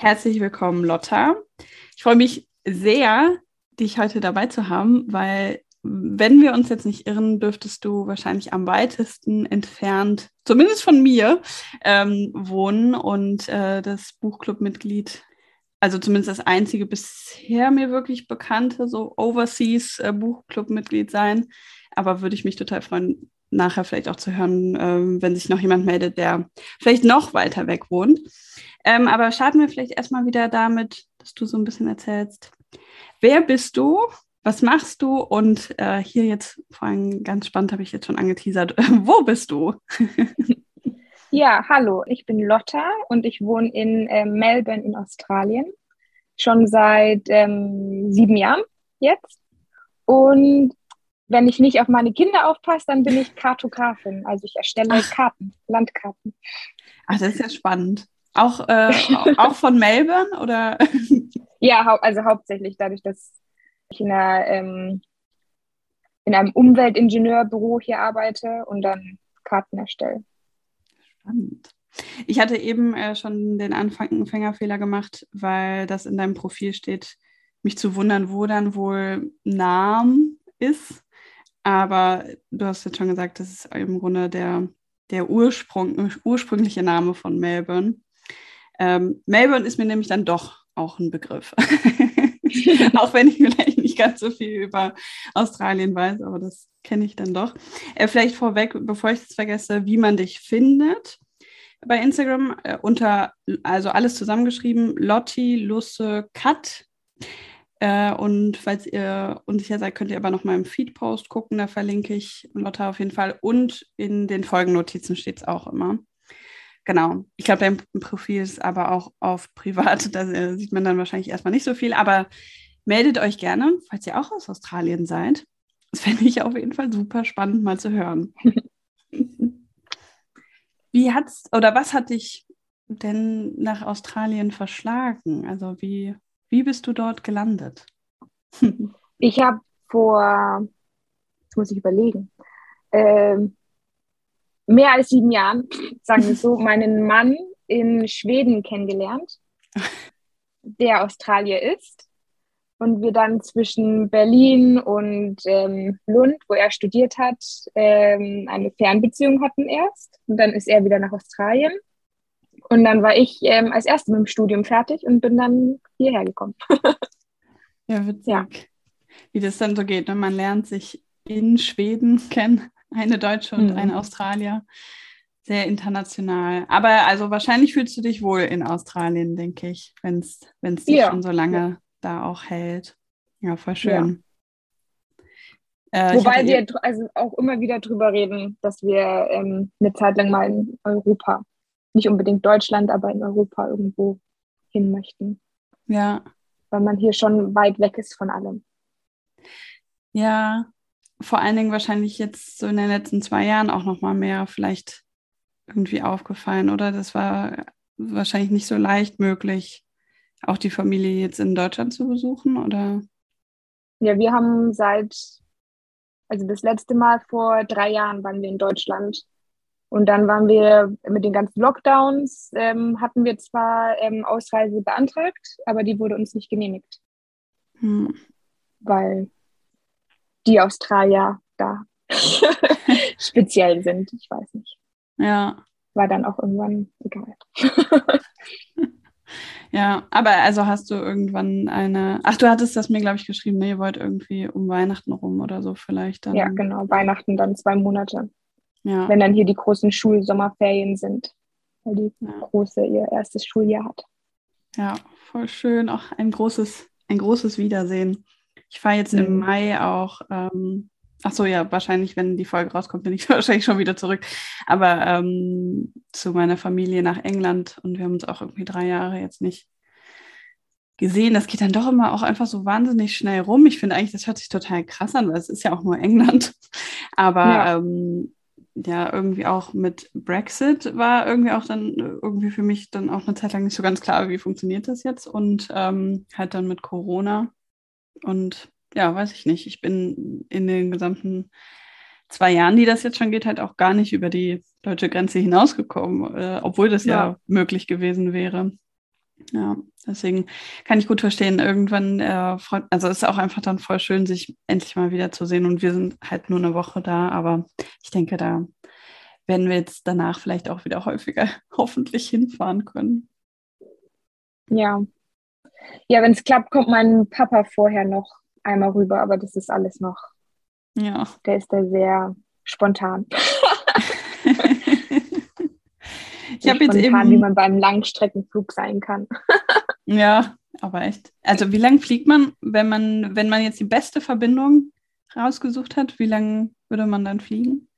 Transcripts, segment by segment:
Herzlich willkommen, Lotta. Ich freue mich sehr, dich heute dabei zu haben, weil wenn wir uns jetzt nicht irren, dürftest du wahrscheinlich am weitesten entfernt, zumindest von mir, ähm, wohnen und äh, das Buchclub-Mitglied, also zumindest das einzige bisher mir wirklich bekannte, so Overseas äh, Buchclub-Mitglied sein. Aber würde ich mich total freuen, nachher vielleicht auch zu hören, ähm, wenn sich noch jemand meldet, der vielleicht noch weiter weg wohnt. Ähm, aber starten wir vielleicht erstmal wieder damit, dass du so ein bisschen erzählst, wer bist du, was machst du und äh, hier jetzt vor allem ganz spannend habe ich jetzt schon angeteasert, wo bist du? ja, hallo, ich bin Lotta und ich wohne in äh, Melbourne in Australien schon seit ähm, sieben Jahren jetzt. Und wenn ich nicht auf meine Kinder aufpasse, dann bin ich Kartografin. Also ich erstelle Ach. Karten, Landkarten. Ach, das ist ja spannend. Auch, äh, auch von Melbourne oder? ja, hau also hauptsächlich dadurch, dass ich in, einer, ähm, in einem Umweltingenieurbüro hier arbeite und dann Karten erstelle. Spannend. Ich hatte eben äh, schon den Anfängerfehler gemacht, weil das in deinem Profil steht, mich zu wundern, wo dann wohl Namen ist. Aber du hast jetzt schon gesagt, das ist im Grunde der, der Ursprung, ursprüngliche Name von Melbourne. Ähm, Melbourne ist mir nämlich dann doch auch ein Begriff. auch wenn ich vielleicht nicht ganz so viel über Australien weiß, aber das kenne ich dann doch. Äh, vielleicht vorweg, bevor ich es vergesse, wie man dich findet. Bei Instagram äh, unter, also alles zusammengeschrieben, Lotti Lusse Cut äh, und falls ihr unsicher seid, könnt ihr aber noch mal im Feed-Post gucken. Da verlinke ich Lotta auf jeden Fall. Und in den Folgennotizen steht es auch immer. Genau. Ich glaube, dein Profil ist aber auch auf privat. Da äh, sieht man dann wahrscheinlich erstmal nicht so viel. Aber meldet euch gerne, falls ihr auch aus Australien seid. Das fände ich auf jeden Fall super spannend, mal zu hören. Wie hat's oder was hat dich denn nach Australien verschlagen? Also wie wie bist du dort gelandet? ich habe vor, jetzt muss ich überlegen, äh, mehr als sieben Jahren, sagen wir so, meinen Mann in Schweden kennengelernt, der Australier ist. Und wir dann zwischen Berlin und ähm, Lund, wo er studiert hat, ähm, eine Fernbeziehung hatten erst. Und dann ist er wieder nach Australien. Und dann war ich ähm, als Erste mit dem Studium fertig und bin dann hierher gekommen. ja, witzig. Ja. Wie das dann so geht. Ne? Man lernt sich in Schweden kennen, eine Deutsche und mhm. ein Australier. Sehr international. Aber also wahrscheinlich fühlst du dich wohl in Australien, denke ich, wenn es dich ja. schon so lange ja. da auch hält. Ja, voll schön. Ja. Äh, Wobei wir also auch immer wieder drüber reden, dass wir ähm, eine Zeit lang mal in Europa nicht unbedingt Deutschland, aber in Europa irgendwo hin möchten. Ja. Weil man hier schon weit weg ist von allem. Ja, vor allen Dingen wahrscheinlich jetzt so in den letzten zwei Jahren auch noch mal mehr vielleicht irgendwie aufgefallen, oder? Das war wahrscheinlich nicht so leicht möglich, auch die Familie jetzt in Deutschland zu besuchen, oder? Ja, wir haben seit, also das letzte Mal vor drei Jahren waren wir in Deutschland und dann waren wir mit den ganzen Lockdowns, ähm, hatten wir zwar ähm, Ausreise beantragt, aber die wurde uns nicht genehmigt. Hm. Weil die Australier da speziell sind. Ich weiß nicht. Ja. War dann auch irgendwann egal. ja, aber also hast du irgendwann eine. Ach, du hattest das mir, glaube ich, geschrieben, ne? Ihr wollt irgendwie um Weihnachten rum oder so vielleicht dann. Ja, genau, Weihnachten dann zwei Monate. Ja. Wenn dann hier die großen Schulsommerferien sind, weil die ja. Große ihr erstes Schuljahr hat. Ja, voll schön. Auch ein großes, ein großes Wiedersehen. Ich fahre jetzt mhm. im Mai auch ähm, Ach so, ja, wahrscheinlich, wenn die Folge rauskommt, bin ich wahrscheinlich schon wieder zurück. Aber ähm, zu meiner Familie nach England und wir haben uns auch irgendwie drei Jahre jetzt nicht gesehen. Das geht dann doch immer auch einfach so wahnsinnig schnell rum. Ich finde eigentlich, das hört sich total krass an, weil es ist ja auch nur England. Aber ja. Ähm, ja, irgendwie auch mit Brexit war irgendwie auch dann irgendwie für mich dann auch eine Zeit lang nicht so ganz klar, wie funktioniert das jetzt und ähm, halt dann mit Corona und ja, weiß ich nicht. Ich bin in den gesamten zwei Jahren, die das jetzt schon geht, halt auch gar nicht über die deutsche Grenze hinausgekommen, äh, obwohl das ja. ja. möglich gewesen wäre. Ja, deswegen kann ich gut verstehen, irgendwann äh, freut, also ist auch einfach dann voll schön, sich endlich mal wieder zu sehen und wir sind halt nur eine Woche da, aber ich denke, da werden wir jetzt danach vielleicht auch wieder häufiger hoffentlich hinfahren können. Ja. Ja, wenn es klappt, kommt mein Papa vorher noch einmal rüber, aber das ist alles noch. Ja. Der ist da sehr spontan. ich habe jetzt eben, wie man beim Langstreckenflug sein kann. ja, aber echt. Also wie lange fliegt man, wenn man, wenn man jetzt die beste Verbindung rausgesucht hat, wie lange würde man dann fliegen?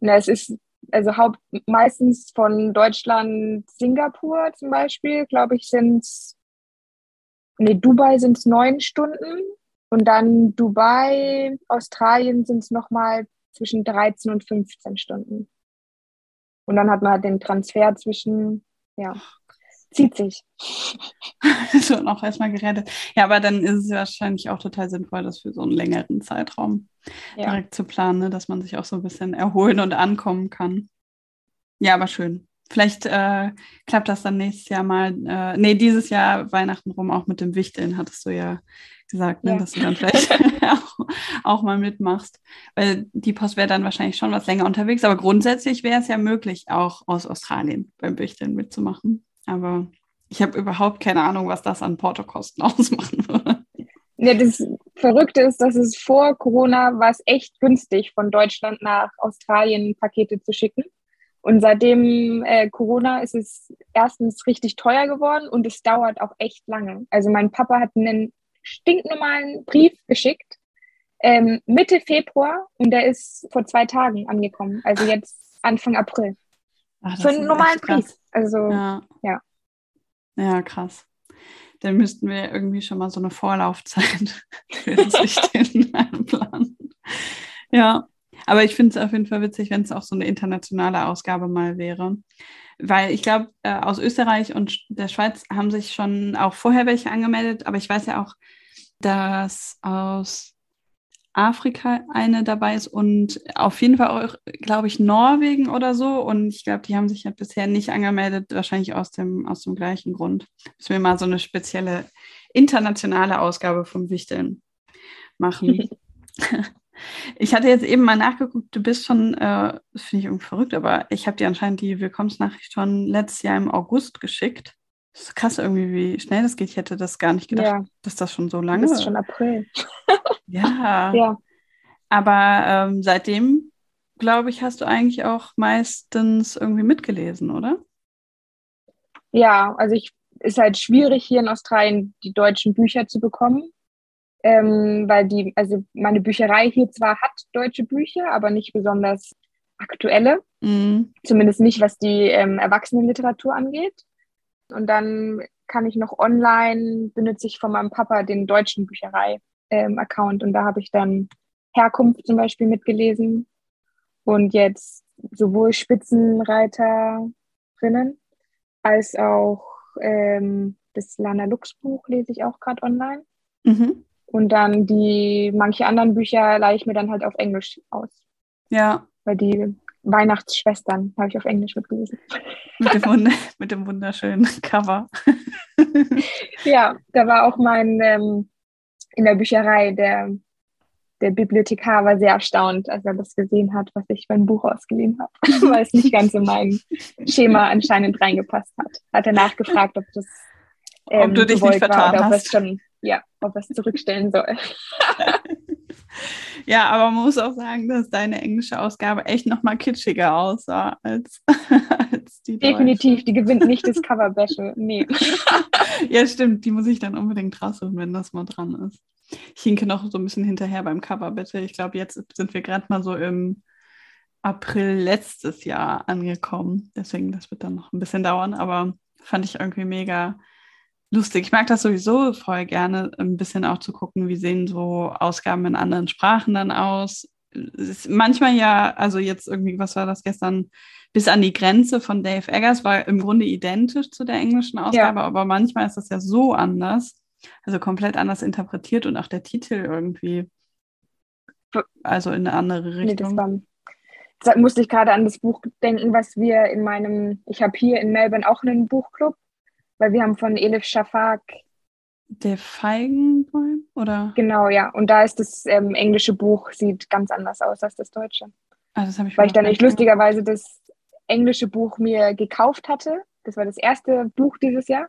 Na, es ist also haupt, meistens von Deutschland Singapur zum Beispiel, glaube ich, sind es, nee, Dubai sind es neun Stunden und dann Dubai, Australien sind es nochmal zwischen 13 und 15 Stunden. Und dann hat man halt den Transfer zwischen, ja, zieht sich. so noch erstmal gerettet. Ja, aber dann ist es wahrscheinlich auch total sinnvoll, das für so einen längeren Zeitraum ja. direkt zu planen, ne? dass man sich auch so ein bisschen erholen und ankommen kann. Ja, aber schön. Vielleicht äh, klappt das dann nächstes Jahr mal. Äh, nee, dieses Jahr Weihnachten rum auch mit dem Wichteln, hattest du ja gesagt, ne, ja. dass du dann vielleicht auch, auch, mal mitmachst. Weil die Post wäre dann wahrscheinlich schon was länger unterwegs, aber grundsätzlich wäre es ja möglich, auch aus Australien beim Wichteln mitzumachen. Aber ich habe überhaupt keine Ahnung, was das an Portokosten ausmachen würde. Ja, das Verrückte ist, dass es vor Corona war es echt günstig, von Deutschland nach Australien Pakete zu schicken. Und seitdem äh, Corona ist es erstens richtig teuer geworden und es dauert auch echt lange. Also mein Papa hat einen stinknormalen Brief geschickt, ähm, Mitte Februar und der ist vor zwei Tagen angekommen, also jetzt Anfang April. Ach, Für einen normalen Brief. Also, ja. ja. Ja, krass. Dann müssten wir irgendwie schon mal so eine Vorlaufzeit für das Richten einplanen. Ja, aber ich finde es auf jeden Fall witzig, wenn es auch so eine internationale Ausgabe mal wäre. Weil ich glaube, äh, aus Österreich und der Schweiz haben sich schon auch vorher welche angemeldet, aber ich weiß ja auch, dass aus Afrika eine dabei ist und auf jeden Fall auch, glaube ich, Norwegen oder so. Und ich glaube, die haben sich ja bisher nicht angemeldet, wahrscheinlich aus dem, aus dem gleichen Grund. Müssen wir mal so eine spezielle internationale Ausgabe vom Wichteln machen. Ich hatte jetzt eben mal nachgeguckt, du bist schon, äh, das finde ich irgendwie verrückt, aber ich habe dir anscheinend die Willkommensnachricht schon letztes Jahr im August geschickt. Das ist krass irgendwie, wie schnell das geht. Ich hätte das gar nicht gedacht, ja. dass das schon so lange ist. Das ist schon April. ja. ja. Aber ähm, seitdem, glaube ich, hast du eigentlich auch meistens irgendwie mitgelesen, oder? Ja, also ich ist halt schwierig hier in Australien die deutschen Bücher zu bekommen ähm, weil die, also meine Bücherei hier zwar hat deutsche Bücher, aber nicht besonders aktuelle, mhm. zumindest nicht, was die ähm, Erwachsenenliteratur angeht. Und dann kann ich noch online, benutze ich von meinem Papa den deutschen Bücherei-Account ähm, und da habe ich dann Herkunft zum Beispiel mitgelesen und jetzt sowohl Spitzenreiterinnen als auch ähm, das Lana Lux Buch lese ich auch gerade online. Mhm. Und dann die manche anderen Bücher leihe ich mir dann halt auf Englisch aus. Ja. Weil die Weihnachtsschwestern habe ich auf Englisch mitgelesen. Mit dem, Wund mit dem wunderschönen Cover. ja, da war auch mein ähm, in der Bücherei der, der Bibliothekar war sehr erstaunt, als er das gesehen hat, was ich mein Buch ausgeliehen habe, weil es nicht ganz in mein Schema anscheinend reingepasst hat. Hat er nachgefragt, ob das ähm, ob du dich nicht vertan war, hast. Schon, ja, ob er es zurückstellen soll. ja, aber man muss auch sagen, dass deine englische Ausgabe echt nochmal kitschiger aussah als, als die Definitiv, die gewinnt nicht das Cover Battle. Nee. ja, stimmt, die muss ich dann unbedingt rausholen, wenn das mal dran ist. Ich hinke noch so ein bisschen hinterher beim Cover, bitte. Ich glaube, jetzt sind wir gerade mal so im April letztes Jahr angekommen. Deswegen, das wird dann noch ein bisschen dauern, aber fand ich irgendwie mega lustig. Ich mag das sowieso voll gerne, ein bisschen auch zu gucken, wie sehen so Ausgaben in anderen Sprachen dann aus. manchmal ja, also jetzt irgendwie, was war das gestern? Bis an die Grenze von Dave Eggers war im Grunde identisch zu der englischen Ausgabe, ja. aber manchmal ist das ja so anders, also komplett anders interpretiert und auch der Titel irgendwie, also in eine andere Richtung. Nee, da musste ich gerade an das Buch denken, was wir in meinem, ich habe hier in Melbourne auch einen Buchclub, weil wir haben von Elif Shafak der Feigenbäum, oder? Genau, ja. Und da ist das ähm, englische Buch, sieht ganz anders aus als das deutsche. Ah, das ich Weil ich dann nicht lustigerweise das englische Buch mir gekauft hatte. Das war das erste Buch dieses Jahr.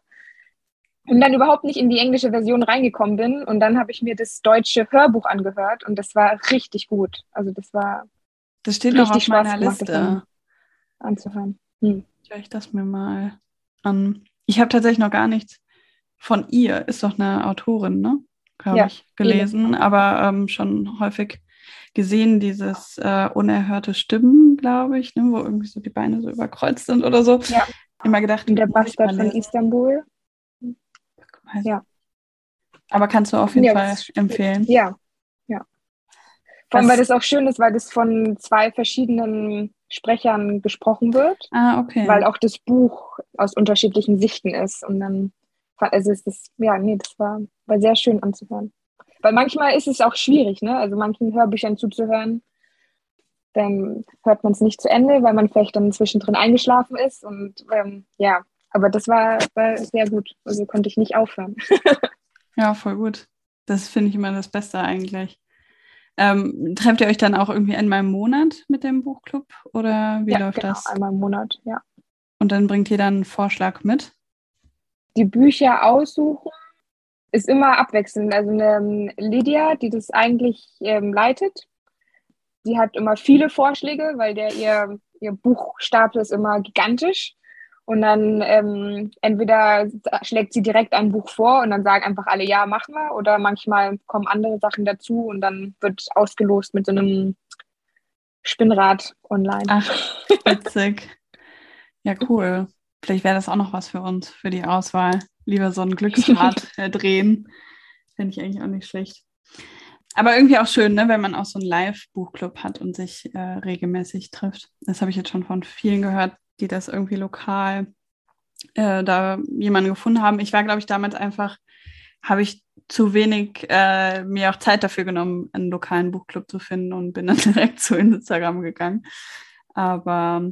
Und dann überhaupt nicht in die englische Version reingekommen bin. Und dann habe ich mir das deutsche Hörbuch angehört und das war richtig gut. Also das war das steht noch auf Spaß meiner gemacht, Liste. Anzuhören. Hm. Höre ich das mir mal an. Ich habe tatsächlich noch gar nichts von ihr. Ist doch eine Autorin, ne? Glaube ja, ich, gelesen, eben. aber ähm, schon häufig gesehen, dieses äh, unerhörte Stimmen, glaube ich, ne, wo irgendwie so die Beine so überkreuzt sind oder so. Ja. Immer gedacht, Und der Bastard von Istanbul. Ja. Aber kannst du auf jeden ja, Fall empfehlen. Ja, vor allem, weil das auch schön ist, weil das von zwei verschiedenen Sprechern gesprochen wird. Ah, okay. Weil auch das Buch aus unterschiedlichen Sichten ist. Und dann, also ist das, ja, nee, das war, war sehr schön anzuhören. Weil manchmal ist es auch schwierig, ne? Also manchen Hörbüchern zuzuhören, dann hört man es nicht zu Ende, weil man vielleicht dann zwischendrin eingeschlafen ist. Und ähm, ja, aber das war, war sehr gut. Also konnte ich nicht aufhören. ja, voll gut. Das finde ich immer das Beste eigentlich. Ähm, trefft ihr euch dann auch irgendwie einmal im Monat mit dem Buchclub oder wie ja, läuft genau, das? Einmal im Monat, ja. Und dann bringt ihr dann einen Vorschlag mit? Die Bücher aussuchen ist immer abwechselnd. Also eine ähm, Lydia, die das eigentlich ähm, leitet, die hat immer viele Vorschläge, weil der ihr, ihr Buchstapel ist immer gigantisch. Und dann ähm, entweder schlägt sie direkt ein Buch vor und dann sagen einfach alle, ja, machen wir. Oder manchmal kommen andere Sachen dazu und dann wird ausgelost mit so einem Spinnrad online. Ach, witzig. ja, cool. Vielleicht wäre das auch noch was für uns, für die Auswahl. Lieber so ein Glücksrad äh, drehen. Fände ich eigentlich auch nicht schlecht. Aber irgendwie auch schön, ne, wenn man auch so einen Live-Buchclub hat und sich äh, regelmäßig trifft. Das habe ich jetzt schon von vielen gehört, die das irgendwie lokal äh, da jemanden gefunden haben. Ich war, glaube ich, damals einfach, habe ich zu wenig äh, mir auch Zeit dafür genommen, einen lokalen Buchclub zu finden und bin dann direkt zu Instagram gegangen. Aber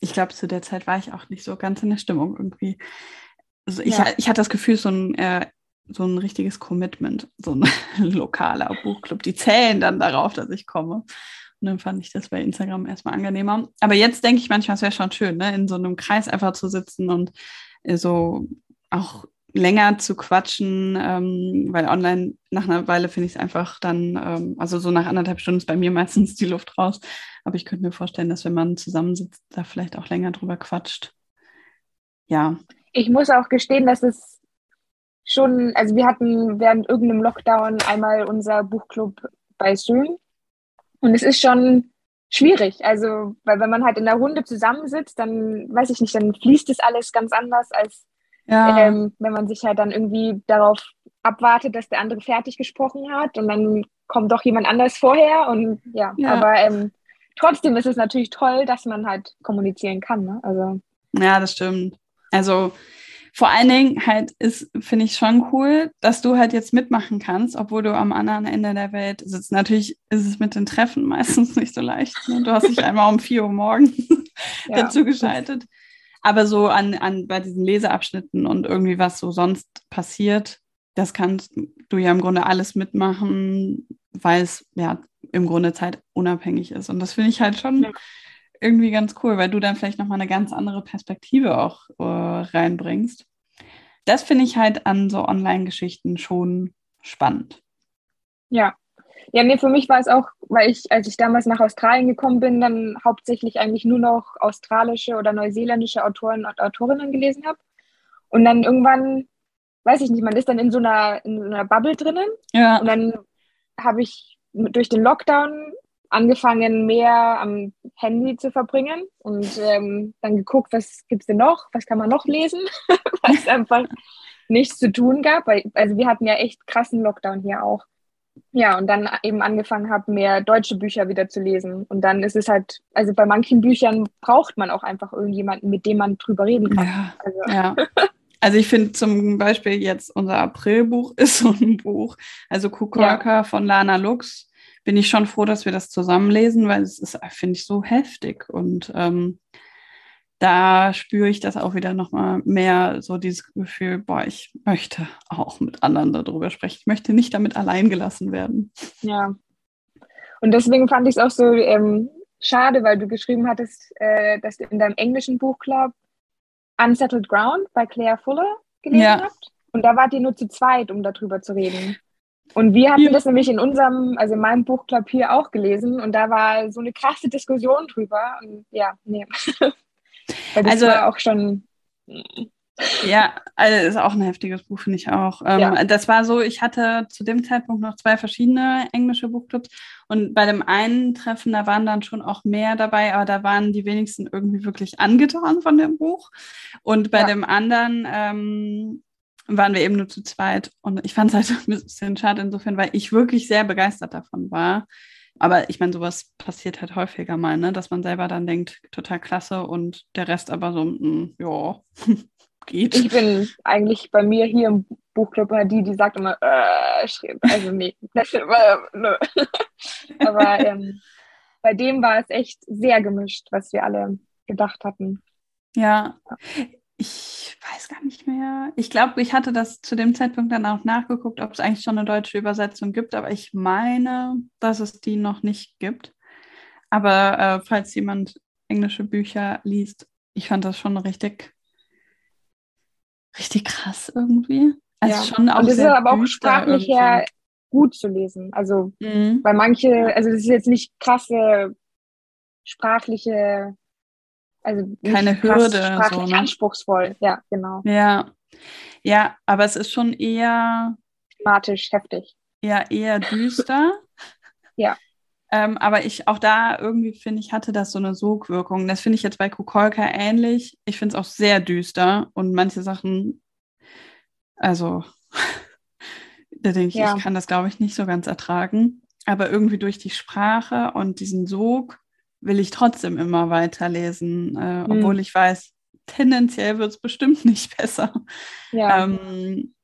ich glaube, zu der Zeit war ich auch nicht so ganz in der Stimmung irgendwie. Also ich, ja. ich hatte das Gefühl, so ein, äh, so ein richtiges Commitment, so ein lokaler Buchclub. Die zählen dann darauf, dass ich komme. Und dann fand ich das bei Instagram erstmal angenehmer. Aber jetzt denke ich manchmal, es wäre schon schön, ne? in so einem Kreis einfach zu sitzen und äh, so auch länger zu quatschen, ähm, weil online nach einer Weile finde ich es einfach dann, ähm, also so nach anderthalb Stunden ist bei mir meistens die Luft raus. Aber ich könnte mir vorstellen, dass wenn man zusammensitzt, da vielleicht auch länger drüber quatscht. Ja. Ich muss auch gestehen, dass es schon, also wir hatten während irgendeinem Lockdown einmal unser Buchclub bei Zoom und es ist schon schwierig. Also, weil wenn man halt in der Runde zusammensitzt, dann weiß ich nicht, dann fließt es alles ganz anders, als ja. ähm, wenn man sich halt dann irgendwie darauf abwartet, dass der andere fertig gesprochen hat und dann kommt doch jemand anders vorher und ja, ja. aber ähm, trotzdem ist es natürlich toll, dass man halt kommunizieren kann. Ne? Also ja, das stimmt. Also vor allen Dingen halt ist, finde ich schon cool, dass du halt jetzt mitmachen kannst, obwohl du am anderen Ende der Welt sitzt. Natürlich ist es mit den Treffen meistens nicht so leicht. Ne? Du hast dich einmal um vier Uhr morgens ja. dazu geschaltet. Aber so an, an bei diesen Leseabschnitten und irgendwie was so sonst passiert, das kannst du ja im Grunde alles mitmachen, weil es ja im Grunde zeitunabhängig ist. Und das finde ich halt schon ja irgendwie ganz cool, weil du dann vielleicht nochmal eine ganz andere Perspektive auch äh, reinbringst. Das finde ich halt an so Online-Geschichten schon spannend. Ja. Ja, nee, für mich war es auch, weil ich, als ich damals nach Australien gekommen bin, dann hauptsächlich eigentlich nur noch australische oder neuseeländische Autoren und Autorinnen gelesen habe. Und dann irgendwann weiß ich nicht, man ist dann in so einer, in so einer Bubble drinnen. Ja. Und dann habe ich durch den Lockdown angefangen, mehr am Handy zu verbringen und ähm, dann geguckt, was gibt es denn noch, was kann man noch lesen, weil es einfach nichts zu tun gab. Weil, also wir hatten ja echt krassen Lockdown hier auch. Ja, und dann eben angefangen habe, mehr deutsche Bücher wieder zu lesen. Und dann ist es halt, also bei manchen Büchern braucht man auch einfach irgendjemanden, mit dem man drüber reden kann. Ja, Also, ja. Also ich finde zum Beispiel jetzt unser Aprilbuch ist so ein Buch. Also Kukolka von Lana Lux. Bin ich schon froh, dass wir das zusammenlesen, weil es ist, finde ich, so heftig. Und ähm, da spüre ich das auch wieder nochmal mehr, so dieses Gefühl, boah, ich möchte auch mit anderen darüber sprechen. Ich möchte nicht damit allein gelassen werden. Ja. Und deswegen fand ich es auch so ähm, schade, weil du geschrieben hattest, äh, dass du in deinem englischen Buchclub Unsettled Ground bei Claire Fuller gelesen Ja. habt. Und da wart ihr nur zu zweit, um darüber zu reden. Und wir hatten Ja. das nämlich in unserem, also in meinem Buchclub hier auch gelesen und da war so eine krasse Diskussion drüber. Und ja, nee. Also- war auch schon. Ja, also ist auch ein heftiges Buch, finde ich auch. Ähm, Ja. Das war so, ich hatte zu dem Zeitpunkt noch zwei verschiedene englische Buchclubs und bei dem einen Treffen, da waren dann schon auch mehr dabei, aber da waren die wenigsten irgendwie wirklich angetan von dem Buch. Und bei Ja. dem anderen ähm, waren wir eben nur zu zweit und ich fand es halt ein bisschen schade insofern, weil ich wirklich sehr begeistert davon war. Aber ich meine, sowas passiert halt häufiger mal, ne? dass man selber dann denkt, total klasse und der Rest aber so, mm, ja, geht. Ich bin eigentlich bei mir hier im Buchclub immer die, die sagt immer, äh, also nee, das, äh, nö. Aber ähm, bei dem war es echt sehr gemischt, was wir alle gedacht hatten. Ja, ich weiß gar nicht mehr. Ich glaube, ich hatte das zu dem Zeitpunkt dann auch nachgeguckt, ob es eigentlich schon eine deutsche Übersetzung gibt, aber ich meine, dass es die noch nicht gibt. Aber äh, falls jemand englische Bücher liest, ich fand das schon richtig, richtig krass irgendwie. Also Ja. schon auch Und es ist aber auch sprachlich her gut zu lesen. Also, Mhm. weil manche, also das ist jetzt nicht krasse sprachliche, also Keine Hürde, so, ne? anspruchsvoll. Ja, genau. Ja, ja, aber es ist schon eher Thematisch heftig. ja eher düster. Ja. Ähm, aber ich auch da irgendwie finde ich, hatte das so eine Sogwirkung. Das finde ich jetzt bei Kukolka ähnlich. Ich finde es auch sehr düster und manche Sachen, also da denke ich, Ja. ich kann das, glaube ich, nicht so ganz ertragen. Aber irgendwie durch die Sprache und diesen Sog will ich trotzdem immer weiterlesen, äh, Hm. obwohl ich weiß, tendenziell wird es bestimmt nicht besser. Ja. Ähm,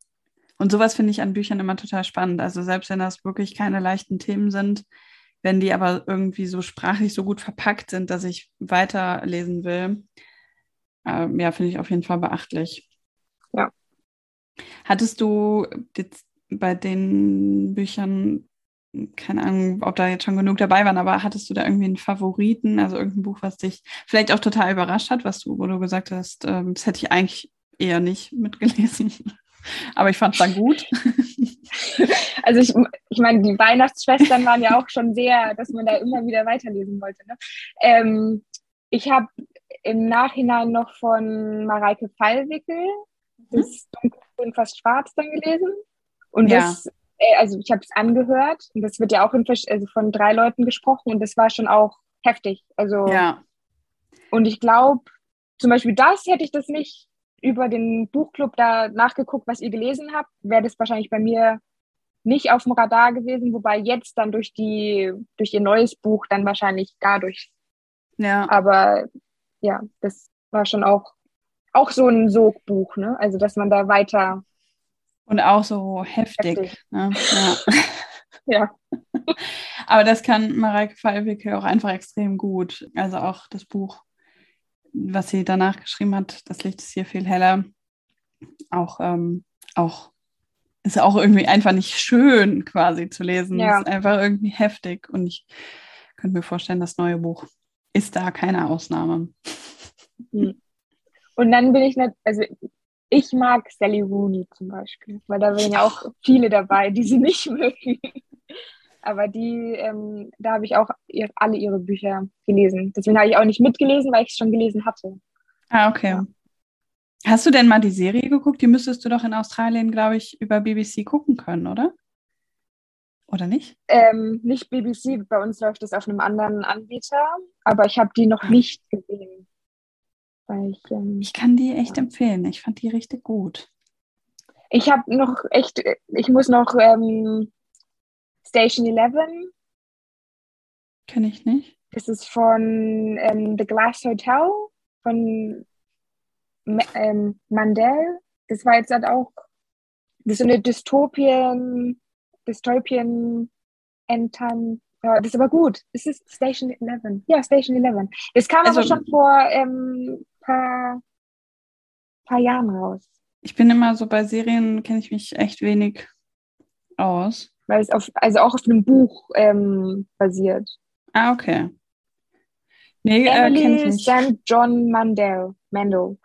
und sowas finde ich an Büchern immer total spannend. Also selbst wenn das wirklich keine leichten Themen sind, wenn die aber irgendwie so sprachlich so gut verpackt sind, dass ich weiterlesen will, ähm, ja, finde ich auf jeden Fall beachtlich. Ja. Hattest du jetzt bei den Büchern, keine Ahnung, ob da jetzt schon genug dabei waren, aber hattest du da irgendwie einen Favoriten, also irgendein Buch, was dich vielleicht auch total überrascht hat, was du, wo du gesagt hast, ähm, das hätte ich eigentlich eher nicht mitgelesen. Aber ich fand es dann gut. Also ich, ich meine, die Weihnachtsschwestern waren ja auch schon sehr, dass man da immer wieder weiterlesen wollte. Ne? Ähm, ich habe im Nachhinein noch von Mareike Fallwickel das Dunkelgrün fast schwarz dann gelesen. Und Ja. das, also ich habe es angehört und das wird ja auch in, also von drei Leuten gesprochen und das war schon auch heftig. Also Ja, und ich glaube, zum Beispiel das hätte ich das nicht über den Buchclub da nachgeguckt, was ihr gelesen habt, wäre das wahrscheinlich bei mir nicht auf dem Radar gewesen, wobei jetzt dann durch die, durch ihr neues Buch dann wahrscheinlich dadurch. ja. Aber ja, das war schon auch, auch so ein Sogbuch, ne? Also dass man da weiter, Und auch so heftig. Heftig. Ne? Ja. ja, Aber das kann Mareike Fallwickel auch einfach extrem gut. Also auch das Buch, was sie danach geschrieben hat, das Licht ist hier viel heller. Auch, ähm, auch ist auch irgendwie einfach nicht schön quasi zu lesen. Ja. Ist einfach irgendwie heftig. Und ich könnte mir vorstellen, das neue Buch ist da keine Ausnahme. Und dann bin ich nicht, also ich mag Sally Rooney zum Beispiel, weil da waren ja auch viele dabei, die sie nicht mögen. Aber die, ähm, da habe ich auch ihr, alle ihre Bücher gelesen. Deswegen habe ich auch nicht mitgelesen, weil ich es schon gelesen hatte. Ah, okay. Ja. Hast du denn mal die Serie geguckt? Die müsstest du doch in Australien, glaube ich, über BBC gucken können, oder? Oder nicht? Ähm, nicht BBC, bei uns läuft es auf einem anderen Anbieter, aber ich habe die noch nicht gesehen. Weil ich, ähm, ich kann die echt ja. empfehlen. Ich fand die richtig gut. Ich habe noch echt, ich muss noch ähm, Station 11. Kenne ich nicht. Das ist von ähm, The Glass Hotel von ähm, Mandel. Das war jetzt halt auch das ist so eine Dystopien, Dystopien Entern. Ja, das ist aber gut. Es ist Station 11. Ja, Station 11. Das kam also, aber schon vor ähm, paar, paar Jahren raus. Ich bin immer so bei Serien, kenne ich mich echt wenig aus. Weil es auf, also auch auf einem Buch ähm, basiert. Ah, okay. Nee, Emily äh, St. John Mandel. Mandel.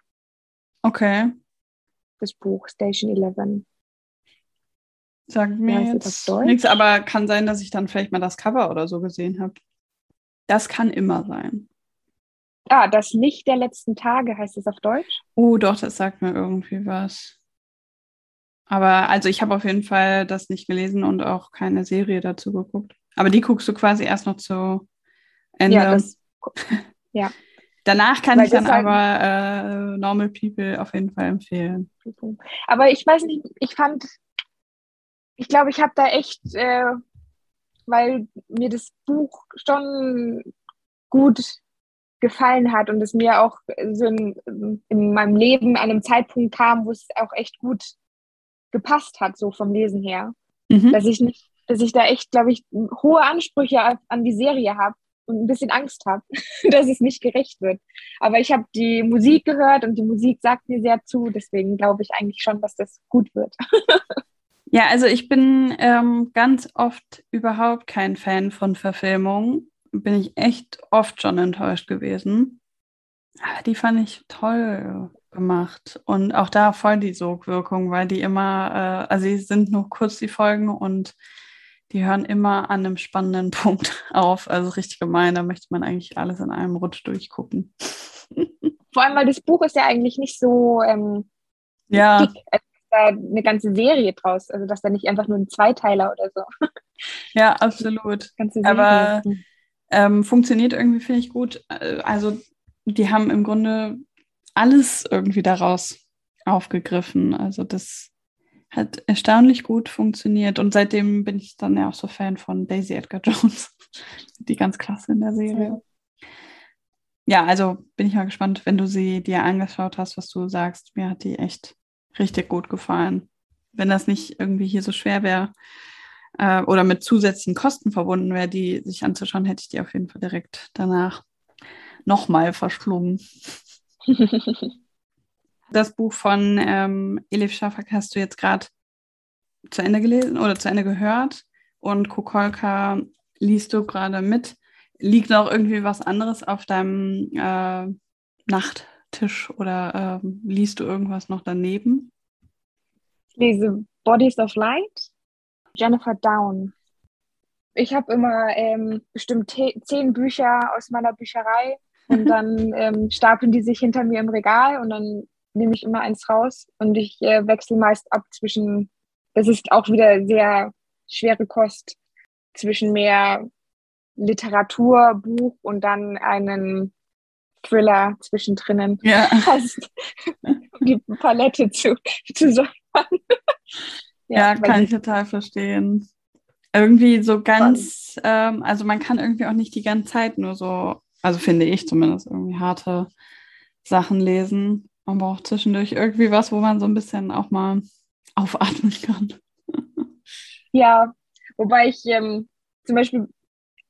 Okay. Das Buch Station 11. Sagt mir ja, jetzt nichts, aber kann sein, dass ich dann vielleicht mal das Cover oder so gesehen habe. Das kann immer sein. Ah, das Licht der letzten Tage heißt es auf Deutsch? Oh, doch, das sagt mir irgendwie was. Aber also ich habe auf jeden Fall das nicht gelesen und auch keine Serie dazu geguckt. Aber die guckst du quasi erst noch zu Ende. Ja, das, ja. Danach kann Weil ich dann halt aber äh, Normal People auf jeden Fall empfehlen. Aber ich weiß nicht, ich fand, ich glaube, ich habe da echt, äh, weil mir das Buch schon gut gefallen hat und es mir auch so in, in meinem Leben an einem Zeitpunkt kam, wo es auch echt gut gepasst hat, so vom Lesen her. Mhm. Dass ich nicht, dass ich da echt, glaube ich, hohe Ansprüche an die Serie habe und ein bisschen Angst habe, dass es nicht gerecht wird. Aber ich habe die Musik gehört und die Musik sagt mir sehr zu, deswegen glaube ich eigentlich schon, dass das gut wird. ja, also ich bin ähm, ganz oft überhaupt kein Fan von Verfilmungen bin ich echt oft schon enttäuscht gewesen. Aber die fand ich toll gemacht. Und auch da voll die Sogwirkung, weil die immer, äh, also sie sind nur kurz die Folgen und die hören immer an einem spannenden Punkt auf. Also richtig gemein, da möchte man eigentlich alles in einem Rutsch durchgucken. Vor allem, weil das Buch ist ja eigentlich nicht so ähm, ja. dick. Also da eine ganze Serie draus, also dass da nicht einfach nur ein Zweiteiler oder so. Ja, absolut. Aber ähm, funktioniert irgendwie, finde ich gut. Äh, also die haben im Grunde alles irgendwie daraus aufgegriffen. Also das hat erstaunlich gut funktioniert. Und seitdem bin ich dann ja auch so Fan von Daisy Edgar Jones. die ganz klasse in der Serie. Ja, also bin ich mal gespannt, wenn du sie dir angeschaut hast, was du sagst. Mir hat die echt richtig gut gefallen. Wenn das nicht irgendwie hier so schwer wäre, äh, oder mit zusätzlichen Kosten verbunden wäre, die sich anzuschauen, hätte ich die auf jeden Fall direkt danach nochmal verschlungen. das Buch von ähm, Elif Shafak hast du jetzt gerade zu Ende gelesen oder zu Ende gehört und Kokolka liest du gerade mit. Liegt noch irgendwie was anderes auf deinem äh, Nachttisch oder äh, liest du irgendwas noch daneben? Ich lese Bodies of Light Jennifer Down. Ich habe immer ähm, bestimmt zehn Bücher aus meiner Bücherei und dann ähm, stapeln die sich hinter mir im Regal und dann nehme ich immer eins raus und ich äh, wechsle meist ab zwischen, das ist auch wieder sehr schwere Kost, zwischen mehr Literaturbuch und dann einen Thriller zwischendrin. Ja. Also, die Palette zu, zu sagen. Ja, kann ich total verstehen. Irgendwie so ganz, ähm, also man kann irgendwie auch nicht die ganze Zeit nur so, also finde ich zumindest, irgendwie harte Sachen lesen. Man braucht zwischendurch irgendwie was, wo man so ein bisschen auch mal aufatmen kann. ja, wobei ich ähm, zum Beispiel,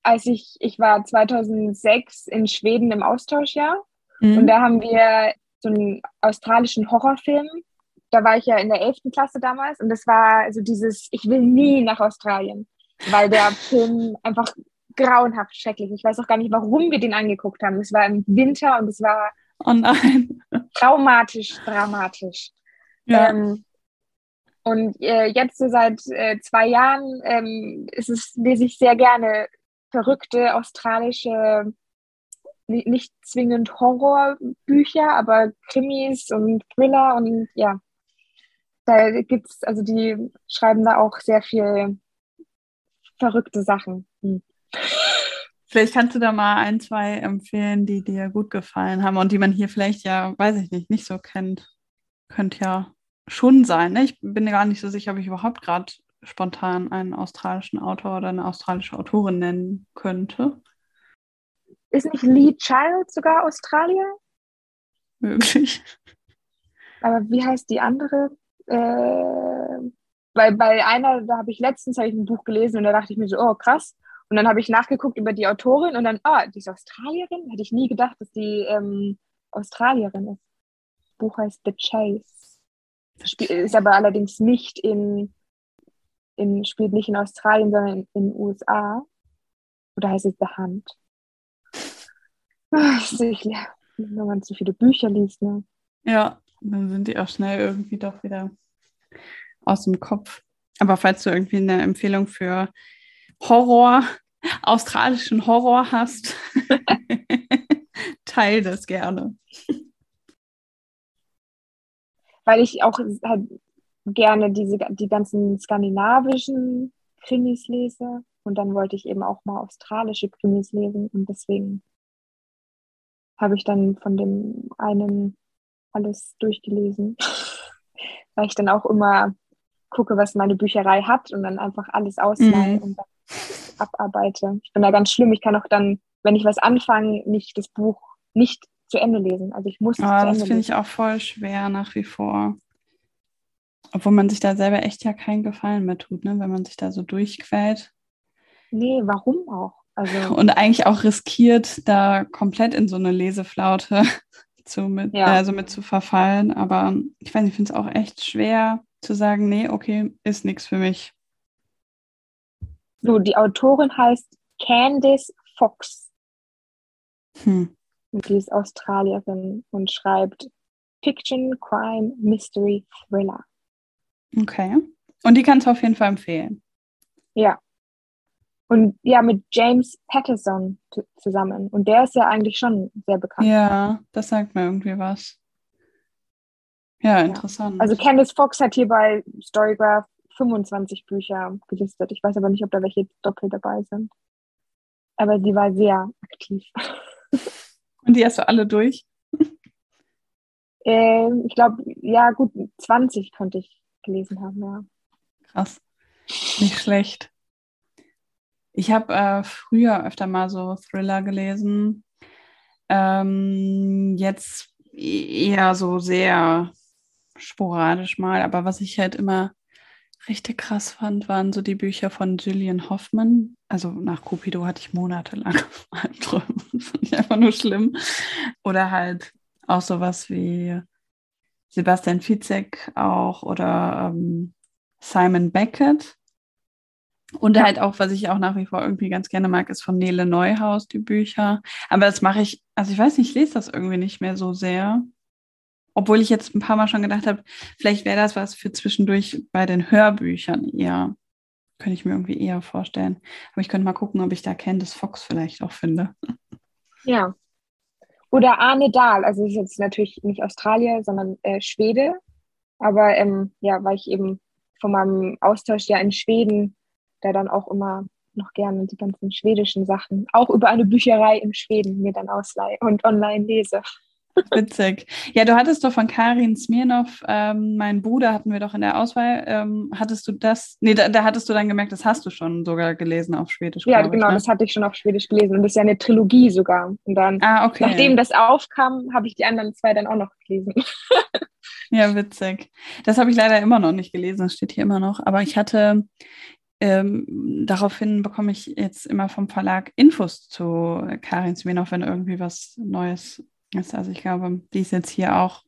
als ich, ich war 2006 in Schweden im Austauschjahr mhm. und da haben wir so einen australischen Horrorfilm da war ich ja in der 11. Klasse damals und das war also dieses, ich will nie nach Australien, weil der Film einfach grauenhaft schrecklich. Ich weiß auch gar nicht, warum wir den angeguckt haben. Es war im Winter und es war oh nein. traumatisch, dramatisch. Ja. Ähm, und äh, jetzt so seit äh, zwei Jahren ähm, ist es, lese ich sehr gerne verrückte australische nicht zwingend Horrorbücher, aber Krimis und Thriller und ja. Da gibt's, also die schreiben da auch sehr viel verrückte Sachen. Hm. Vielleicht kannst du da mal ein, zwei empfehlen, die dir gut gefallen haben und die man hier vielleicht ja, weiß ich nicht, nicht so kennt. Könnte ja schon sein. Ne? Ich bin gar nicht so sicher, ob ich überhaupt gerade spontan einen australischen Autor oder eine australische Autorin nennen könnte. Ist nicht Lee Child sogar Australier? Möglich. Aber wie heißt die andere? Äh, weil bei einer, da habe ich letztens hab ich ein Buch gelesen und da dachte ich mir so, oh krass. Und dann habe ich nachgeguckt über die Autorin und dann, ah, die ist Australierin? Hätte ich nie gedacht, dass die ähm, Australierin ist. Das Buch heißt The Chase. Spiel, ist aber allerdings nicht in, in, spielt nicht in Australien, sondern in, den USA. Oder heißt es The Hunt? Ach, ich, wenn man zu viele Bücher liest, ne? Ja, dann sind die auch schnell irgendwie doch wieder aus dem Kopf. Aber falls du irgendwie eine Empfehlung für Horror, australischen Horror hast, teil das gerne. Weil ich auch halt gerne diese, die ganzen skandinavischen Krimis lese. Und dann wollte ich eben auch mal australische Krimis lesen. Und deswegen habe ich dann von dem einen alles durchgelesen. Weil ich dann auch immer gucke, was meine Bücherei hat und dann einfach alles ausleihe mhm. und dann abarbeite. Ich bin da ganz schlimm. Ich kann auch dann, wenn ich was anfange, nicht das Buch nicht zu Ende lesen. Also ich muss. Oh, das finde ich auch voll schwer nach wie vor. Obwohl man sich da selber echt ja keinen Gefallen mehr tut, ne? wenn man sich da so durchquält. Nee, warum auch? Also und eigentlich auch riskiert, da komplett in so eine Leseflaute zu mit, ja. also mit zu verfallen. Aber ich weiß, ich finde es auch echt schwer zu sagen, nee, okay, ist nichts für mich. So, die Autorin heißt Candice Fox. Hm. Und die ist Australierin und schreibt Fiction, Crime, Mystery, Thriller. Okay. Und die kannst du auf jeden Fall empfehlen. Ja. Und ja, mit James Patterson zusammen. Und der ist ja eigentlich schon sehr bekannt. Ja, das sagt mir irgendwie was. Ja, interessant. Ja. Also Candice Fox hat hier bei Storygraph 25 Bücher gelistet. Ich weiß aber nicht, ob da welche doppelt dabei sind. Aber sie war sehr aktiv. Und die hast du alle durch? Ähm, ich glaube, ja, gut, 20 könnte ich gelesen haben, ja. Krass. Nicht schlecht. Ich habe äh, früher öfter mal so Thriller gelesen. Ähm, jetzt e-, eher so sehr sporadisch mal, aber was ich halt immer richtig krass fand, waren so die Bücher von Gillian Hoffman. Also nach Cupido hatte ich monatelang Albträume. Fand ich einfach nur schlimm. Oder halt auch sowas wie Sebastian Fitzek auch oder ähm, Simon Beckett. Und ja. halt auch, was ich auch nach wie vor irgendwie ganz gerne mag, ist von Nele Neuhaus, die Bücher. Aber das mache ich, also ich weiß nicht, ich lese das irgendwie nicht mehr so sehr. Obwohl ich jetzt ein paar Mal schon gedacht habe, vielleicht wäre das was für zwischendurch bei den Hörbüchern eher. Könnte ich mir irgendwie eher vorstellen. Aber ich könnte mal gucken, ob ich da Candice Fox vielleicht auch finde. Ja. Oder Arne Dahl. Also das ist jetzt natürlich nicht Australier, sondern äh, Schwede. Aber ähm, ja, weil ich eben von meinem Austausch ja in Schweden da dann auch immer noch gerne die ganzen schwedischen Sachen, auch über eine Bücherei in Schweden mir dann ausleihe und online lese. Witzig. Ja, du hattest doch von Karin Smirnov, ähm, mein Bruder hatten wir doch in der Auswahl. Ähm, hattest du das? Nee, da, da, hattest du dann gemerkt, das hast du schon sogar gelesen auf Schwedisch. Ja, genau, ich, ne? das hatte ich schon auf Schwedisch gelesen. Und das ist ja eine Trilogie sogar. Und dann, ah, okay. nachdem das aufkam, habe ich die anderen zwei dann auch noch gelesen. ja, witzig. Das habe ich leider immer noch nicht gelesen, das steht hier immer noch. Aber ich hatte ähm, daraufhin bekomme ich jetzt immer vom Verlag Infos zu Karin Smirnov, wenn irgendwie was Neues also ich glaube, die ist jetzt hier auch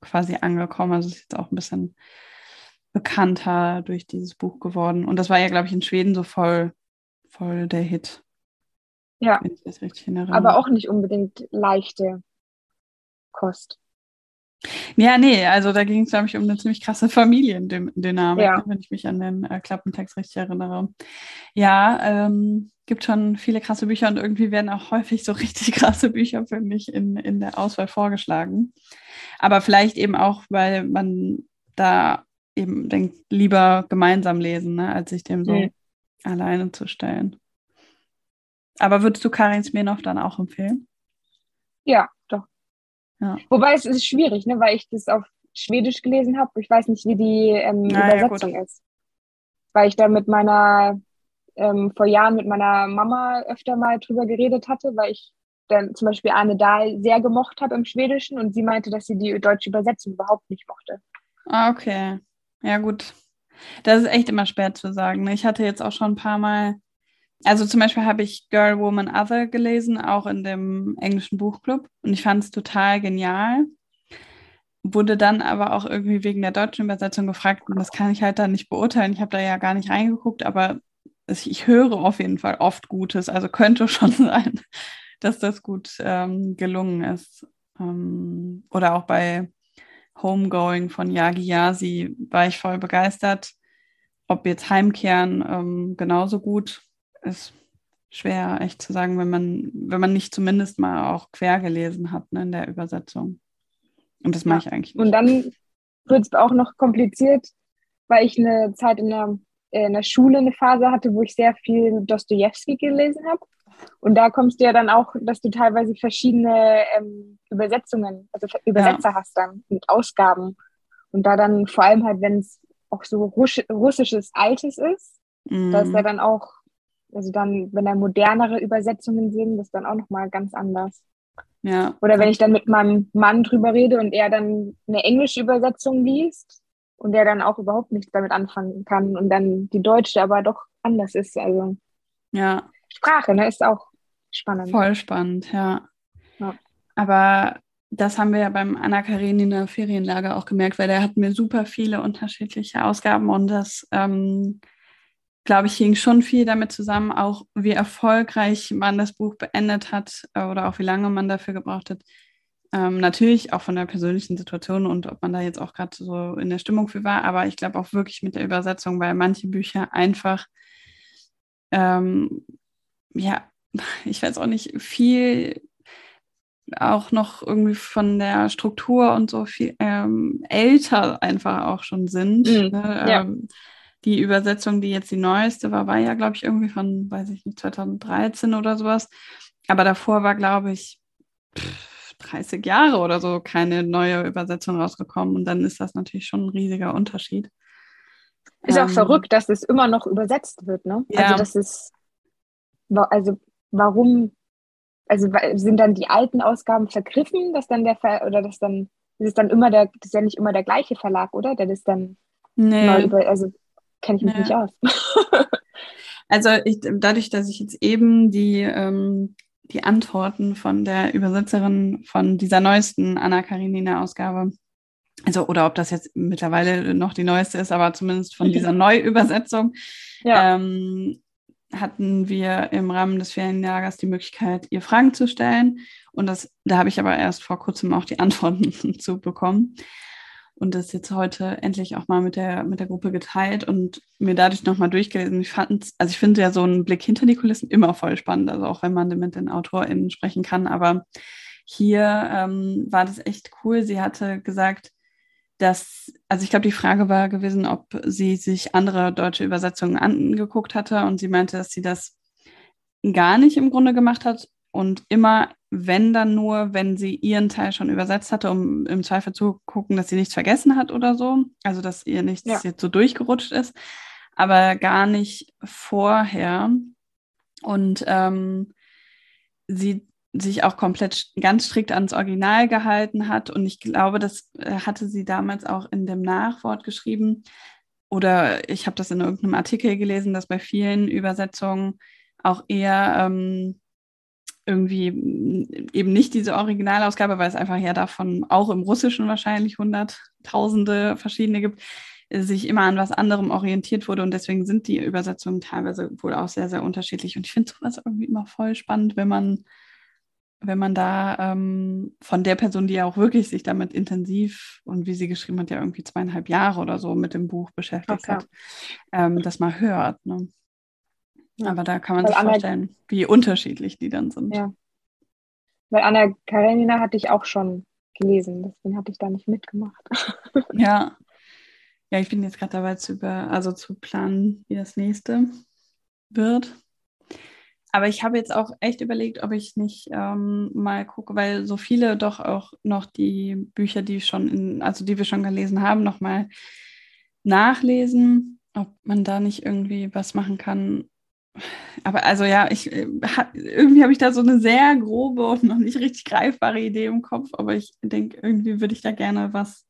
quasi angekommen. Also ist jetzt auch ein bisschen bekannter durch dieses Buch geworden. Und das war ja, glaube ich, in Schweden so voll, voll der Hit. Ja. Aber auch nicht unbedingt leichte Kost. Ja, nee, also da ging es, glaube ich, um eine ziemlich krasse Familiendynamik, ja. wenn ich mich an den äh, Klappentext richtig erinnere. Ja, ähm, gibt schon viele krasse Bücher und irgendwie werden auch häufig so richtig krasse Bücher für mich in, in der Auswahl vorgeschlagen. Aber vielleicht eben auch, weil man da eben denkt, lieber gemeinsam lesen, ne, als sich dem so mhm. alleine zu stellen. Aber würdest du Karin Smirnoff dann auch empfehlen? Ja, doch. Ja. Wobei es ist schwierig, ne, weil ich das auf Schwedisch gelesen habe. Ich weiß nicht, wie die ähm, ah, Übersetzung ja, ist. Weil ich da mit meiner ähm, vor Jahren mit meiner Mama öfter mal drüber geredet hatte, weil ich dann zum Beispiel Arne Dahl sehr gemocht habe im Schwedischen und sie meinte, dass sie die deutsche Übersetzung überhaupt nicht mochte. Ah, okay. Ja, gut. Das ist echt immer schwer zu sagen. Ne? Ich hatte jetzt auch schon ein paar Mal, also zum Beispiel habe ich Girl, Woman, Other gelesen, auch in dem englischen Buchclub und ich fand es total genial. Wurde dann aber auch irgendwie wegen der deutschen Übersetzung gefragt und das kann ich halt dann nicht beurteilen. Ich habe da ja gar nicht reingeguckt, aber ich höre auf jeden Fall oft Gutes, also könnte schon sein, dass das gut ähm, gelungen ist. Ähm, oder auch bei Homegoing von Yagi Yasi war ich voll begeistert. Ob jetzt Heimkehren ähm, genauso gut ist schwer echt zu sagen, wenn man, wenn man nicht zumindest mal auch quer gelesen hat ne, in der Übersetzung. Und das mache ich eigentlich nicht. Und dann wird es auch noch kompliziert, weil ich eine Zeit in der in der Schule eine Phase hatte, wo ich sehr viel Dostoevsky gelesen habe. Und da kommst du ja dann auch, dass du teilweise verschiedene ähm, Übersetzungen, also Übersetzer ja. hast dann und Ausgaben. Und da dann vor allem halt, wenn es auch so Russ russisches Altes ist, mhm. da ist ja dann auch, also dann, wenn da modernere Übersetzungen sind, das ist dann auch nochmal ganz anders. Ja. Oder wenn ich dann mit meinem Mann drüber rede und er dann eine englische Übersetzung liest, und der dann auch überhaupt nichts damit anfangen kann und dann die deutsche aber doch anders ist. Also ja. Sprache, ne, ist auch spannend. Voll spannend, ja. ja. Aber das haben wir ja beim Anna Karenina Ferienlager auch gemerkt, weil der hat mir super viele unterschiedliche Ausgaben und das, ähm, glaube ich, hing schon viel damit zusammen, auch wie erfolgreich man das Buch beendet hat äh, oder auch wie lange man dafür gebraucht hat, ähm, natürlich auch von der persönlichen Situation und ob man da jetzt auch gerade so in der Stimmung für war, aber ich glaube auch wirklich mit der Übersetzung, weil manche Bücher einfach, ähm, ja, ich weiß auch nicht, viel auch noch irgendwie von der Struktur und so viel ähm, älter einfach auch schon sind. Mhm, ne? ja. ähm, die Übersetzung, die jetzt die neueste war, war ja, glaube ich, irgendwie von, weiß ich nicht, 2013 oder sowas. Aber davor war, glaube ich, pff, 30 Jahre oder so keine neue Übersetzung rausgekommen. Und dann ist das natürlich schon ein riesiger Unterschied. Ist ähm, auch verrückt, dass es immer noch übersetzt wird, ne? Ja. Also das ist, also warum, also sind dann die alten Ausgaben vergriffen, dass dann der Ver oder dass dann, ist es dann immer der, das ist ja nicht immer der gleiche Verlag, oder? Der das dann nee. neu über, also kenne ich mich nee. nicht aus. also ich, dadurch, dass ich jetzt eben die ähm, die Antworten von der Übersetzerin von dieser neuesten Anna Karenina-Ausgabe. Also, oder ob das jetzt mittlerweile noch die neueste ist, aber zumindest von dieser Neuübersetzung, ja. ähm, hatten wir im Rahmen des Ferienlagers die Möglichkeit, ihr Fragen zu stellen. Und das, da habe ich aber erst vor kurzem auch die Antworten zu bekommen und das jetzt heute endlich auch mal mit der, mit der Gruppe geteilt und mir dadurch nochmal durchgelesen. Ich fand also ich finde ja so einen Blick hinter die Kulissen immer voll spannend, also auch wenn man mit den AutorInnen sprechen kann, aber hier ähm, war das echt cool. Sie hatte gesagt, dass, also ich glaube, die Frage war gewesen, ob sie sich andere deutsche Übersetzungen angeguckt hatte und sie meinte, dass sie das gar nicht im Grunde gemacht hat und immer wenn dann nur, wenn sie ihren Teil schon übersetzt hatte, um im Zweifel zu gucken, dass sie nichts vergessen hat oder so. Also, dass ihr nichts ja. jetzt so durchgerutscht ist, aber gar nicht vorher. Und ähm, sie sich auch komplett ganz strikt ans Original gehalten hat. Und ich glaube, das äh, hatte sie damals auch in dem Nachwort geschrieben. Oder ich habe das in irgendeinem Artikel gelesen, dass bei vielen Übersetzungen auch eher ähm, irgendwie mm, eben nicht diese Originalausgabe, weil es einfach ja davon auch im Russischen wahrscheinlich hunderttausende verschiedene gibt, äh, sich immer an was anderem orientiert wurde und deswegen sind die Übersetzungen teilweise wohl auch sehr, sehr unterschiedlich. Und ich finde sowas irgendwie immer voll spannend, wenn man, wenn man da ähm, von der Person, die ja auch wirklich sich damit intensiv und wie sie geschrieben hat, ja irgendwie zweieinhalb Jahre oder so mit dem Buch beschäftigt okay. hat, ähm, das mal hört. Ne? Aber da kann man Weil sich Anna, vorstellen, wie unterschiedlich die dann sind. Ja. Weil Anna Karenina hatte ich auch schon gelesen, deswegen hatte ich da nicht mitgemacht. ja. Ja, ich bin jetzt gerade dabei zu über, also zu planen, wie das nächste wird. Aber ich habe jetzt auch echt überlegt, ob ich nicht ähm, mal gucke, weil so viele doch auch noch die Bücher, die schon in, also die wir schon gelesen haben, nochmal nachlesen, ob man da nicht irgendwie was machen kann. Aber also ja, ich äh, irgendwie habe ich da so eine sehr grobe und noch nicht richtig greifbare Idee im Kopf, aber ich denke, irgendwie würde ich da gerne was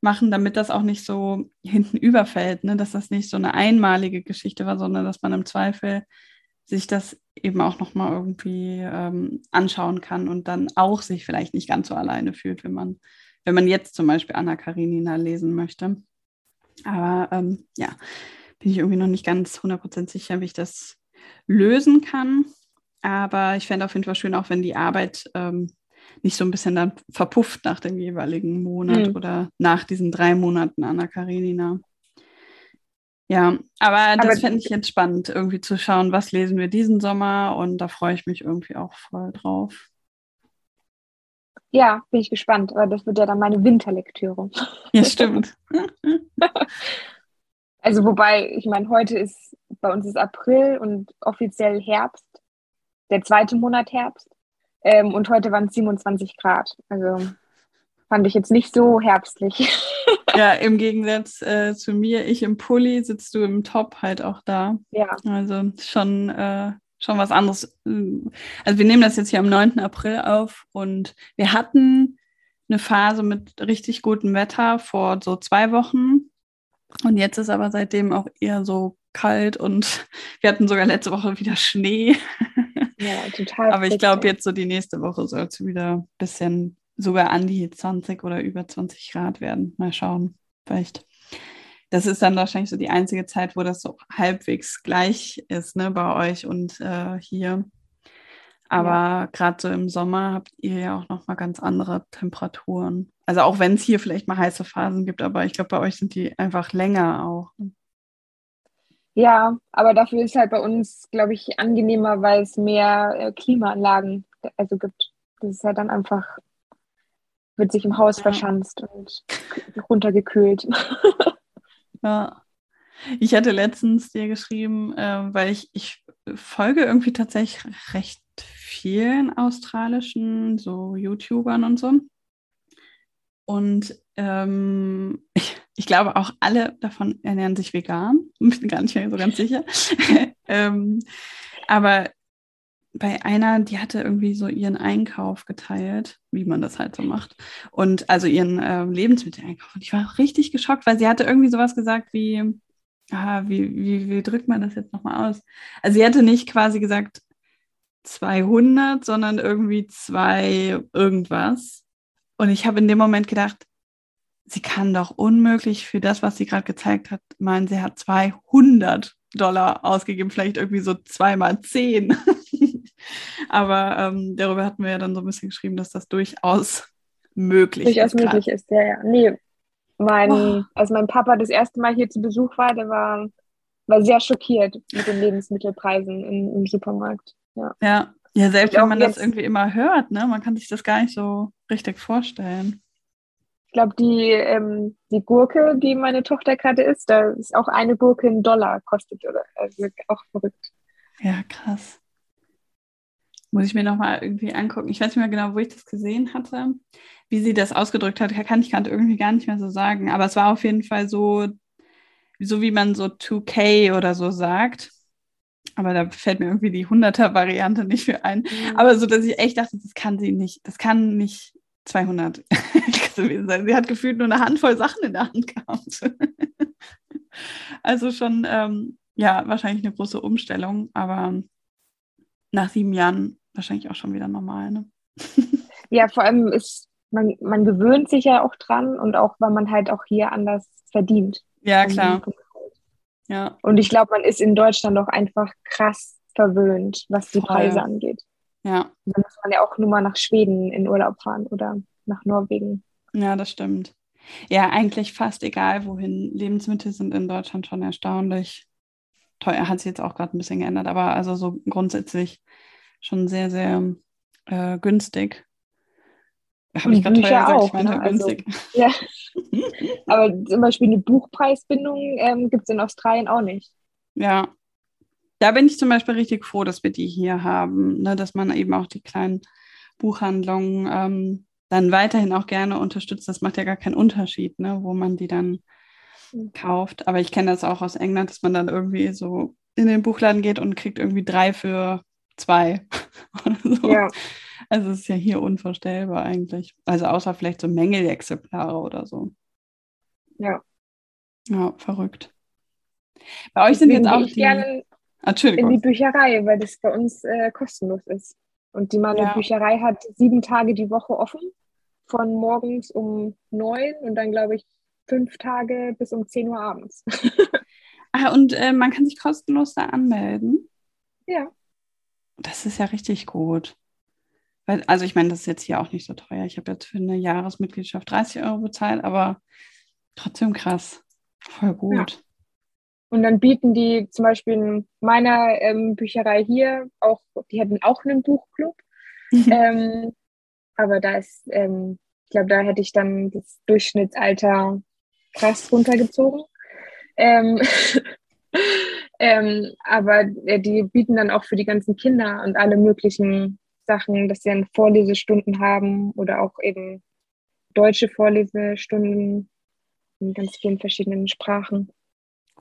machen, damit das auch nicht so hinten überfällt, ne? dass das nicht so eine einmalige Geschichte war, sondern dass man im Zweifel sich das eben auch nochmal irgendwie ähm, anschauen kann und dann auch sich vielleicht nicht ganz so alleine fühlt, wenn man, wenn man jetzt zum Beispiel Anna Karenina lesen möchte. Aber ähm, ja, bin ich irgendwie noch nicht ganz 100% sicher, wie ich das lösen kann. Aber ich fände auf jeden Fall schön, auch wenn die Arbeit ähm, nicht so ein bisschen dann verpufft nach dem jeweiligen Monat mhm. oder nach diesen drei Monaten Anna Karenina. Ja, aber das fände ich jetzt spannend, irgendwie zu schauen, was lesen wir diesen Sommer und da freue ich mich irgendwie auch voll drauf. Ja, bin ich gespannt, aber das wird ja dann meine Winterlektüre. Ja, stimmt. also wobei, ich meine, heute ist, bei uns ist April und offiziell Herbst, der zweite Monat Herbst. Ähm, und heute waren es 27 Grad. Also fand ich jetzt nicht so herbstlich. Ja, im Gegensatz äh, zu mir, ich im Pulli, sitzt du im Top halt auch da. Ja. Also schon, äh, schon was anderes. Also wir nehmen das jetzt hier am 9. April auf und wir hatten eine Phase mit richtig gutem Wetter vor so zwei Wochen. Und jetzt ist aber seitdem auch eher so kalt und wir hatten sogar letzte Woche wieder Schnee. Ja, total. Aber ich glaube, jetzt so die nächste Woche soll es wieder ein bisschen sogar an die 20 oder über 20 Grad werden. Mal schauen, vielleicht. Das ist dann wahrscheinlich so die einzige Zeit, wo das so halbwegs gleich ist, ne, bei euch und äh, hier. Aber ja. gerade so im Sommer habt ihr ja auch noch mal ganz andere Temperaturen. Also auch wenn es hier vielleicht mal heiße Phasen gibt, aber ich glaube, bei euch sind die einfach länger auch. Ja, aber dafür ist halt bei uns, glaube ich, angenehmer, weil es mehr äh, Klimaanlagen also gibt. Das ist halt dann einfach wird sich im Haus ja. verschanzt und runtergekühlt. Ja. Ich hatte letztens dir geschrieben, äh, weil ich, ich folge irgendwie tatsächlich recht vielen australischen so YouTubern und so. Und ähm, ich, ich, glaube auch alle davon ernähren sich vegan. Bin gar nicht mehr so ganz sicher. ähm, aber bei einer, die hatte irgendwie so ihren Einkauf geteilt, wie man das halt so macht. Und also ihren äh, Lebensmitteleinkauf. Und ich war richtig geschockt, weil sie hatte irgendwie sowas gesagt wie, ah, wie, wie, wie drückt man das jetzt nochmal aus? Also sie hatte nicht quasi gesagt 200, sondern irgendwie zwei irgendwas. Und ich habe in dem Moment gedacht, sie kann doch unmöglich für das, was sie gerade gezeigt hat, meinen, sie hat 200 Dollar ausgegeben, vielleicht irgendwie so zweimal zehn. Aber ähm, darüber hatten wir ja dann so ein bisschen geschrieben, dass das durchaus möglich durchaus ist. Durchaus möglich ist, ja, ja. Nee, mein, oh. als mein Papa das erste Mal hier zu Besuch war, der war, war sehr schockiert mit den Lebensmittelpreisen im, im Supermarkt. Ja. ja. Ja, selbst wenn man das irgendwie immer hört, ne? Man kann sich das gar nicht so richtig vorstellen. Ich glaube, die, ähm, die Gurke, die meine Tochter gerade isst, da ist auch eine Gurke ein Dollar kostet oder also auch verrückt. Ja, krass. Muss ich mir nochmal irgendwie angucken. Ich weiß nicht mehr genau, wo ich das gesehen hatte. Wie sie das ausgedrückt hat, kann ich gerade irgendwie gar nicht mehr so sagen. Aber es war auf jeden Fall so, so wie man so 2K oder so sagt. Aber da fällt mir irgendwie die 100er-Variante nicht für ein. Mhm. Aber so, dass ich echt dachte, das kann sie nicht. Das kann nicht 200 gewesen sein. Sie hat gefühlt nur eine Handvoll Sachen in der Hand gehabt. also schon, ähm, ja, wahrscheinlich eine große Umstellung. Aber nach sieben Jahren wahrscheinlich auch schon wieder normal. Ne? ja, vor allem ist man, man gewöhnt sich ja auch dran und auch, weil man halt auch hier anders verdient. Ja, klar. Ja. Und ich glaube, man ist in Deutschland auch einfach krass verwöhnt, was die Voll. Preise angeht. Ja. Dann muss man ja auch nur mal nach Schweden in Urlaub fahren oder nach Norwegen. Ja, das stimmt. Ja, eigentlich fast egal, wohin. Lebensmittel sind in Deutschland schon erstaunlich teuer. Hat sich jetzt auch gerade ein bisschen geändert, aber also so grundsätzlich schon sehr, sehr äh, günstig. Habe ich gerade teuer auch, ich meine ne? Also, günstig. Also, ja. aber zum Beispiel eine Buchpreisbindung ähm, gibt es in Australien auch nicht. Ja. Da bin ich zum Beispiel richtig froh, dass wir die hier haben, ne? dass man eben auch die kleinen Buchhandlungen ähm, dann weiterhin auch gerne unterstützt. Das macht ja gar keinen Unterschied, ne? wo man die dann mhm. kauft. Aber ich kenne das auch aus England, dass man dann irgendwie so in den Buchladen geht und kriegt irgendwie drei für zwei. so. Ja. Also es ist ja hier unvorstellbar eigentlich. Also außer vielleicht so Mängelexemplare oder so. Ja. Ja, verrückt. Bei euch sind jetzt auch die. Gerne Entschuldigung. In die Bücherei, weil das bei uns äh, kostenlos ist. Und die meine ja. Bücherei hat sieben Tage die Woche offen, von morgens um neun und dann glaube ich fünf Tage bis um zehn Uhr abends. ah, und äh, man kann sich kostenlos da anmelden? Ja. Das ist ja richtig gut. Weil, also ich meine, das ist jetzt hier auch nicht so teuer. Ich habe jetzt für eine Jahresmitgliedschaft 30 Euro bezahlt, aber trotzdem krass. Voll gut. Ja. Und dann bieten die zum Beispiel in meiner ähm, Bücherei hier auch, die hätten auch einen Buchclub. ähm, aber da ist, ähm, ich glaube, da hätte ich dann das Durchschnittsalter krass runtergezogen. Ähm, ähm, aber äh, die bieten dann auch für die ganzen Kinder und alle möglichen Sachen, dass sie dann Vorlesestunden haben oder auch eben deutsche Vorlesestunden in ganz vielen verschiedenen Sprachen.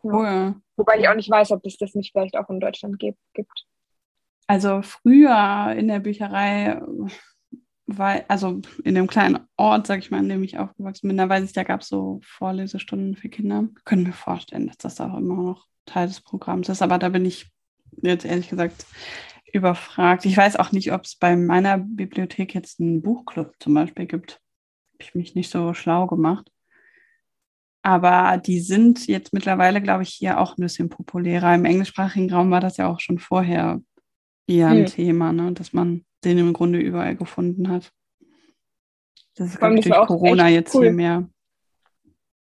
Cool. Wobei ich auch nicht weiß, ob es das nicht vielleicht auch in Deutschland gibt. Also früher in der Bücherei, weil, also in dem kleinen Ort, sag ich mal, in dem ich aufgewachsen bin, da weiß ich, da gab es so Vorlesestunden für Kinder. Können wir vorstellen, dass das auch immer noch Teil des Programms ist. Aber da bin ich jetzt ehrlich gesagt überfragt. Ich weiß auch nicht, ob es bei meiner Bibliothek jetzt einen Buchclub zum Beispiel gibt. Habe ich mich nicht so schlau gemacht. Aber die sind jetzt mittlerweile, glaube ich, hier auch ein bisschen populärer. Im englischsprachigen Raum war das ja auch schon vorher eher ein hm. Thema, ne? dass man den im Grunde überall gefunden hat. Das ist, glaube ich, durch Corona jetzt cool. hier mehr.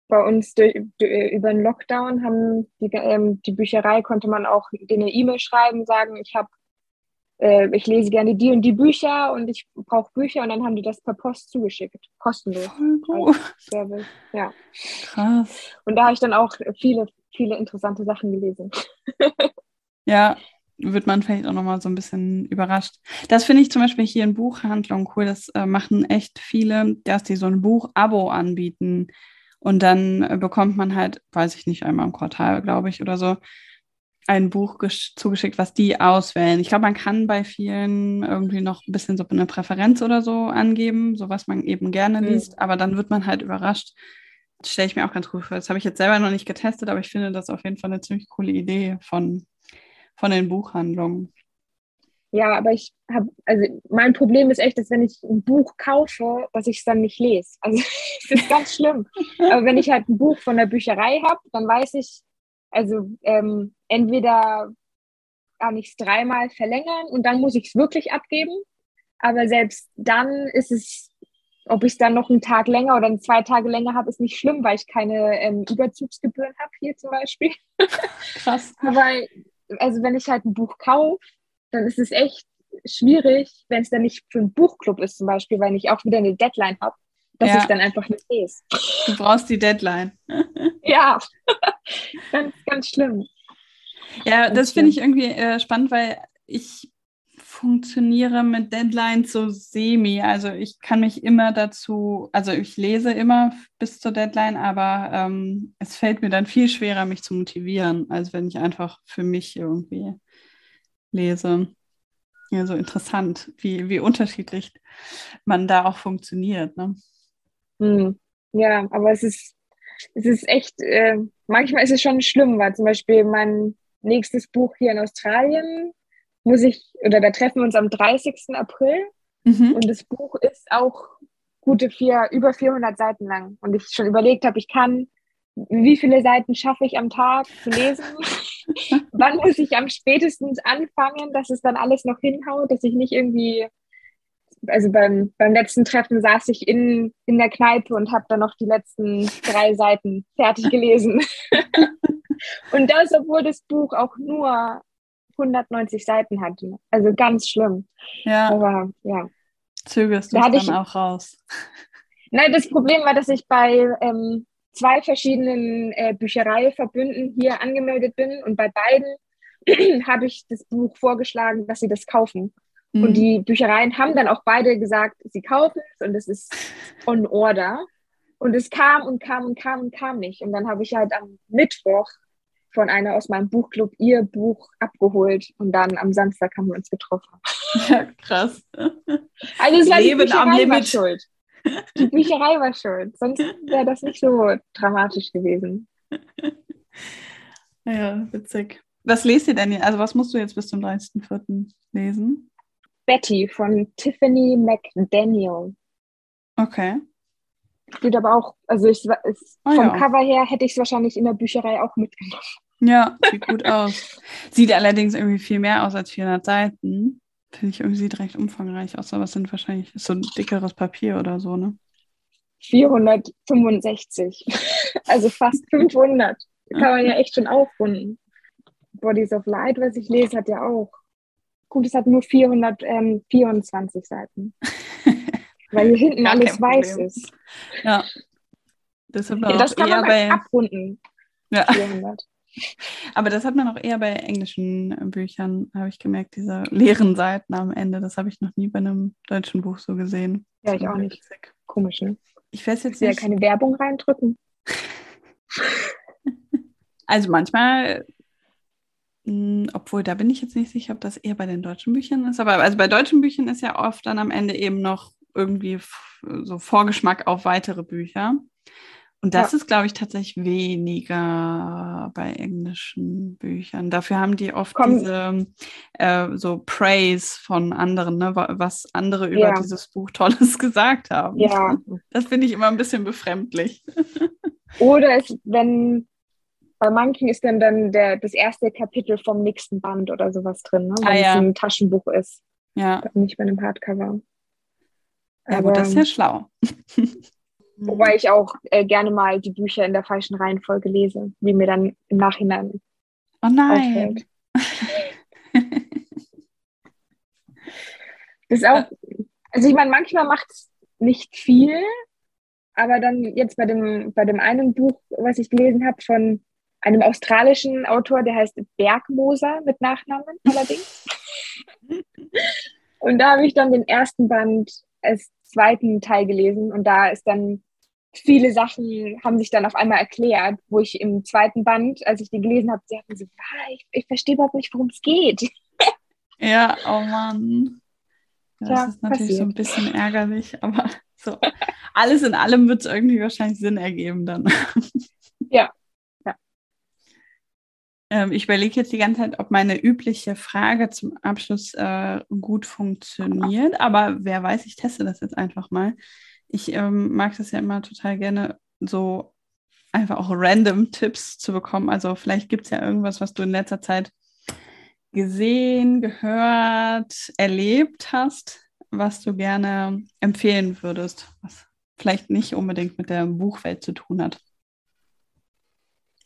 Bei uns durch, über den Lockdown haben die, ähm, die Bücherei konnte man auch eine E-Mail schreiben, sagen, ich habe äh, ich lese gerne die und die Bücher und ich brauche Bücher und dann haben die das per Post zugeschickt, kostenlos. Service. Ja. Krass. Und da habe ich dann auch viele, viele interessante Sachen gelesen. ja, wird man vielleicht auch nochmal so ein bisschen überrascht. Das finde ich zum Beispiel hier in Buchhandlungen cool. Das äh, machen echt viele, dass die so ein Buch-Abo anbieten. Und dann äh, bekommt man halt, weiß ich nicht, einmal im Quartal, glaube ich, oder so, ein Buch zugeschickt, was die auswählen. Ich glaube, man kann bei vielen irgendwie noch ein bisschen so eine Präferenz oder so angeben, so was man eben gerne mhm. liest, aber dann wird man halt überrascht. Das stelle ich mir auch ganz cool vor. Das habe ich jetzt selber noch nicht getestet, aber ich finde das auf jeden Fall eine ziemlich coole Idee von, von den Buchhandlungen. Ja, aber ich habe, also mein Problem ist echt, dass wenn ich ein Buch kaufe, dass ich es dann nicht lese. Also das ist ganz schlimm. aber wenn ich halt ein Buch von der Bücherei habe, dann weiß ich, also ähm, entweder kann ich es dreimal verlängern und dann muss ich es wirklich abgeben. Aber selbst dann ist es, ob ich es dann noch einen Tag länger oder zwei Tage länger habe, ist nicht schlimm, weil ich keine ähm, Überzugsgebühren habe hier zum Beispiel. Krass. Aber also wenn ich halt ein Buch kaufe, dann ist es echt schwierig, wenn es dann nicht für einen Buchclub ist zum Beispiel, weil ich auch wieder eine Deadline habe, dass ja. ich dann einfach nicht lese. Du brauchst die Deadline. ja, ganz, ganz schlimm. Ja, das finde ich irgendwie äh, spannend, weil ich funktioniere mit Deadlines so semi. Also ich kann mich immer dazu, also ich lese immer bis zur Deadline, aber ähm, es fällt mir dann viel schwerer, mich zu motivieren, als wenn ich einfach für mich irgendwie lese. Ja, so interessant, wie, wie unterschiedlich man da auch funktioniert. Ne? Hm. Ja, aber es ist, es ist echt, äh, manchmal ist es schon schlimm, weil zum Beispiel mein nächstes Buch hier in Australien muss ich, oder da treffen wir uns am 30. April mhm. und das Buch ist auch gute vier, über 400 Seiten lang und ich schon überlegt habe, ich kann, wie viele Seiten schaffe ich am Tag zu lesen? Wann muss ich am spätestens anfangen, dass es dann alles noch hinhaut, dass ich nicht irgendwie also beim, beim letzten Treffen saß ich in, in der Kneipe und habe dann noch die letzten drei Seiten fertig gelesen. Und das, obwohl das Buch auch nur 190 Seiten hatte. Also ganz schlimm. Ja. Aber ja. Zögerst du da dann ich, auch raus? Nein, das Problem war, dass ich bei ähm, zwei verschiedenen äh, Büchereiverbünden hier angemeldet bin und bei beiden habe ich das Buch vorgeschlagen, dass sie das kaufen. Mhm. Und die Büchereien haben dann auch beide gesagt, sie kaufen es und es ist on order. Und es kam und kam und kam und kam nicht. Und dann habe ich halt am Mittwoch von einer aus meinem Buchclub ihr Buch abgeholt und dann am Samstag haben wir uns getroffen. Ja, krass. Also es war Leben die Bücherei war schuld. Die Bücherei war schuld, sonst wäre das nicht so dramatisch gewesen. Ja, witzig. Was lest ihr denn? Also was musst du jetzt bis zum 30.04. lesen? Betty von Tiffany McDaniel. Okay. Geht aber auch, also ich, es, oh, vom ja. Cover her hätte ich es wahrscheinlich in der Bücherei auch mitgenommen. Ja, sieht gut aus. Sieht allerdings irgendwie viel mehr aus als 400 Seiten. Finde ich irgendwie sieht recht umfangreich aus, aber es sind wahrscheinlich so ein dickeres Papier oder so, ne? 465. also fast 500. Kann man ja echt schon aufrunden. Bodies of Light, was ich lese, hat ja auch. Gut, es hat nur 424 Seiten. Weil hier hinten alles weiß ist. Ja. Das, ja, das kann man bei... abrunden. Ja. 400. Aber das hat man auch eher bei englischen Büchern, habe ich gemerkt, diese leeren Seiten am Ende. Das habe ich noch nie bei einem deutschen Buch so gesehen. Ja, ich auch nicht. Komisch, ne? Ich weiß jetzt nicht. ja keine Werbung reindrücken. Also manchmal, hm, obwohl da bin ich jetzt nicht sicher, ob das eher bei den deutschen Büchern ist. Aber also bei deutschen Büchern ist ja oft dann am Ende eben noch irgendwie so Vorgeschmack auf weitere Bücher. Und das ja. ist, glaube ich, tatsächlich weniger bei englischen Büchern. Dafür haben die oft Komm. diese äh, so Praise von anderen, ne? was andere über ja. dieses Buch Tolles gesagt haben. Ja. Das finde ich immer ein bisschen befremdlich. Oder es, wenn bei manchen ist dann, dann der, das erste Kapitel vom nächsten Band oder sowas drin, ne? wenn ah, ja. es ein Taschenbuch ist. Ja. Nicht bei einem Hardcover. Ja, Aber, gut, das ist ja schlau. Wobei ich auch äh, gerne mal die Bücher in der falschen Reihenfolge lese, wie mir dann im Nachhinein oh nein. das ist auch, also ich meine, manchmal macht es nicht viel, aber dann jetzt bei dem, bei dem einen Buch, was ich gelesen habe, von einem australischen Autor, der heißt Bergmoser mit Nachnamen allerdings. und da habe ich dann den ersten Band als zweiten Teil gelesen und da ist dann viele Sachen haben sich dann auf einmal erklärt, wo ich im zweiten Band, als ich die gelesen habe, sie hatten so, ah, ich, ich verstehe überhaupt nicht, worum es geht. Ja, oh Mann. Ja, das ist natürlich passiert. so ein bisschen ärgerlich, aber so alles in allem wird es irgendwie wahrscheinlich Sinn ergeben dann. Ja. Ähm, ich überlege jetzt die ganze Zeit, ob meine übliche Frage zum Abschluss äh, gut funktioniert, aber wer weiß, ich teste das jetzt einfach mal. Ich ähm, mag das ja immer total gerne, so einfach auch random Tipps zu bekommen. Also vielleicht gibt es ja irgendwas, was du in letzter Zeit gesehen, gehört, erlebt hast, was du gerne empfehlen würdest, was vielleicht nicht unbedingt mit der Buchwelt zu tun hat.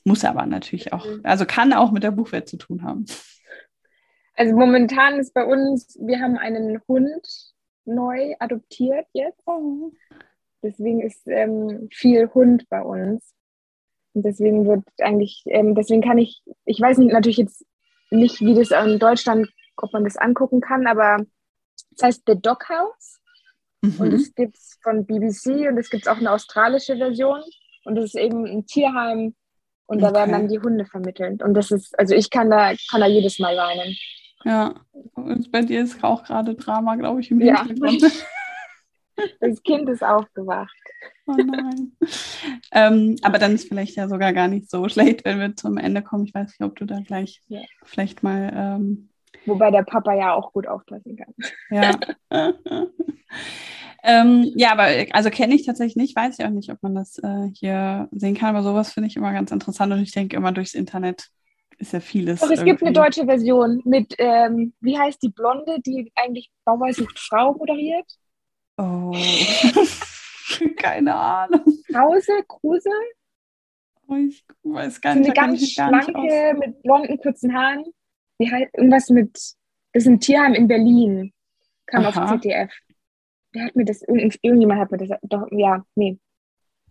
Muss aber natürlich auch, mhm. also kann auch mit der Buchwelt zu tun haben. Also momentan ist bei uns, wir haben einen Hund, neu adoptiert jetzt. Deswegen ist ähm, viel Hund bei uns. Und deswegen wird eigentlich, ähm, deswegen kann ich, ich weiß nicht, natürlich jetzt nicht, wie das in Deutschland, ob man das angucken kann, aber das heißt The Dog House. Mhm. Und es gibt es von BBC und es gibt auch eine australische Version. Und das ist eben ein Tierheim und da okay. werden dann die Hunde vermittelt. Und das ist, also ich kann da, kann da jedes Mal weinen. Ja, und bei dir ist auch gerade Drama, glaube ich, im Hintergrund. Ja. Das Kind ist aufgewacht. Oh nein. ähm, aber dann ist vielleicht ja sogar gar nicht so schlecht, wenn wir zum Ende kommen. Ich weiß nicht, ob du da gleich ja. vielleicht mal. Ähm, Wobei der Papa ja auch gut aufpassen kann. Ja. ähm, ja, aber also kenne ich tatsächlich nicht, weiß ich auch nicht, ob man das äh, hier sehen kann, aber sowas finde ich immer ganz interessant und ich denke immer durchs Internet ist ja vieles. Doch, es irgendwie. gibt eine deutsche Version mit, ähm, wie heißt die Blonde, die eigentlich Bauer sucht Frau moderiert? Oh, keine Ahnung. Krause, Kruse? Oh, ich weiß gar So nicht. eine da kenn ganz schlanke, mit blonden, kurzen Haaren. Die halt irgendwas mit, das ist ein Tierheim in Berlin. Kam auf Aha. ZDF. Wer hat mir das, irgend, irgendjemand hat mir das, doch, ja, nee.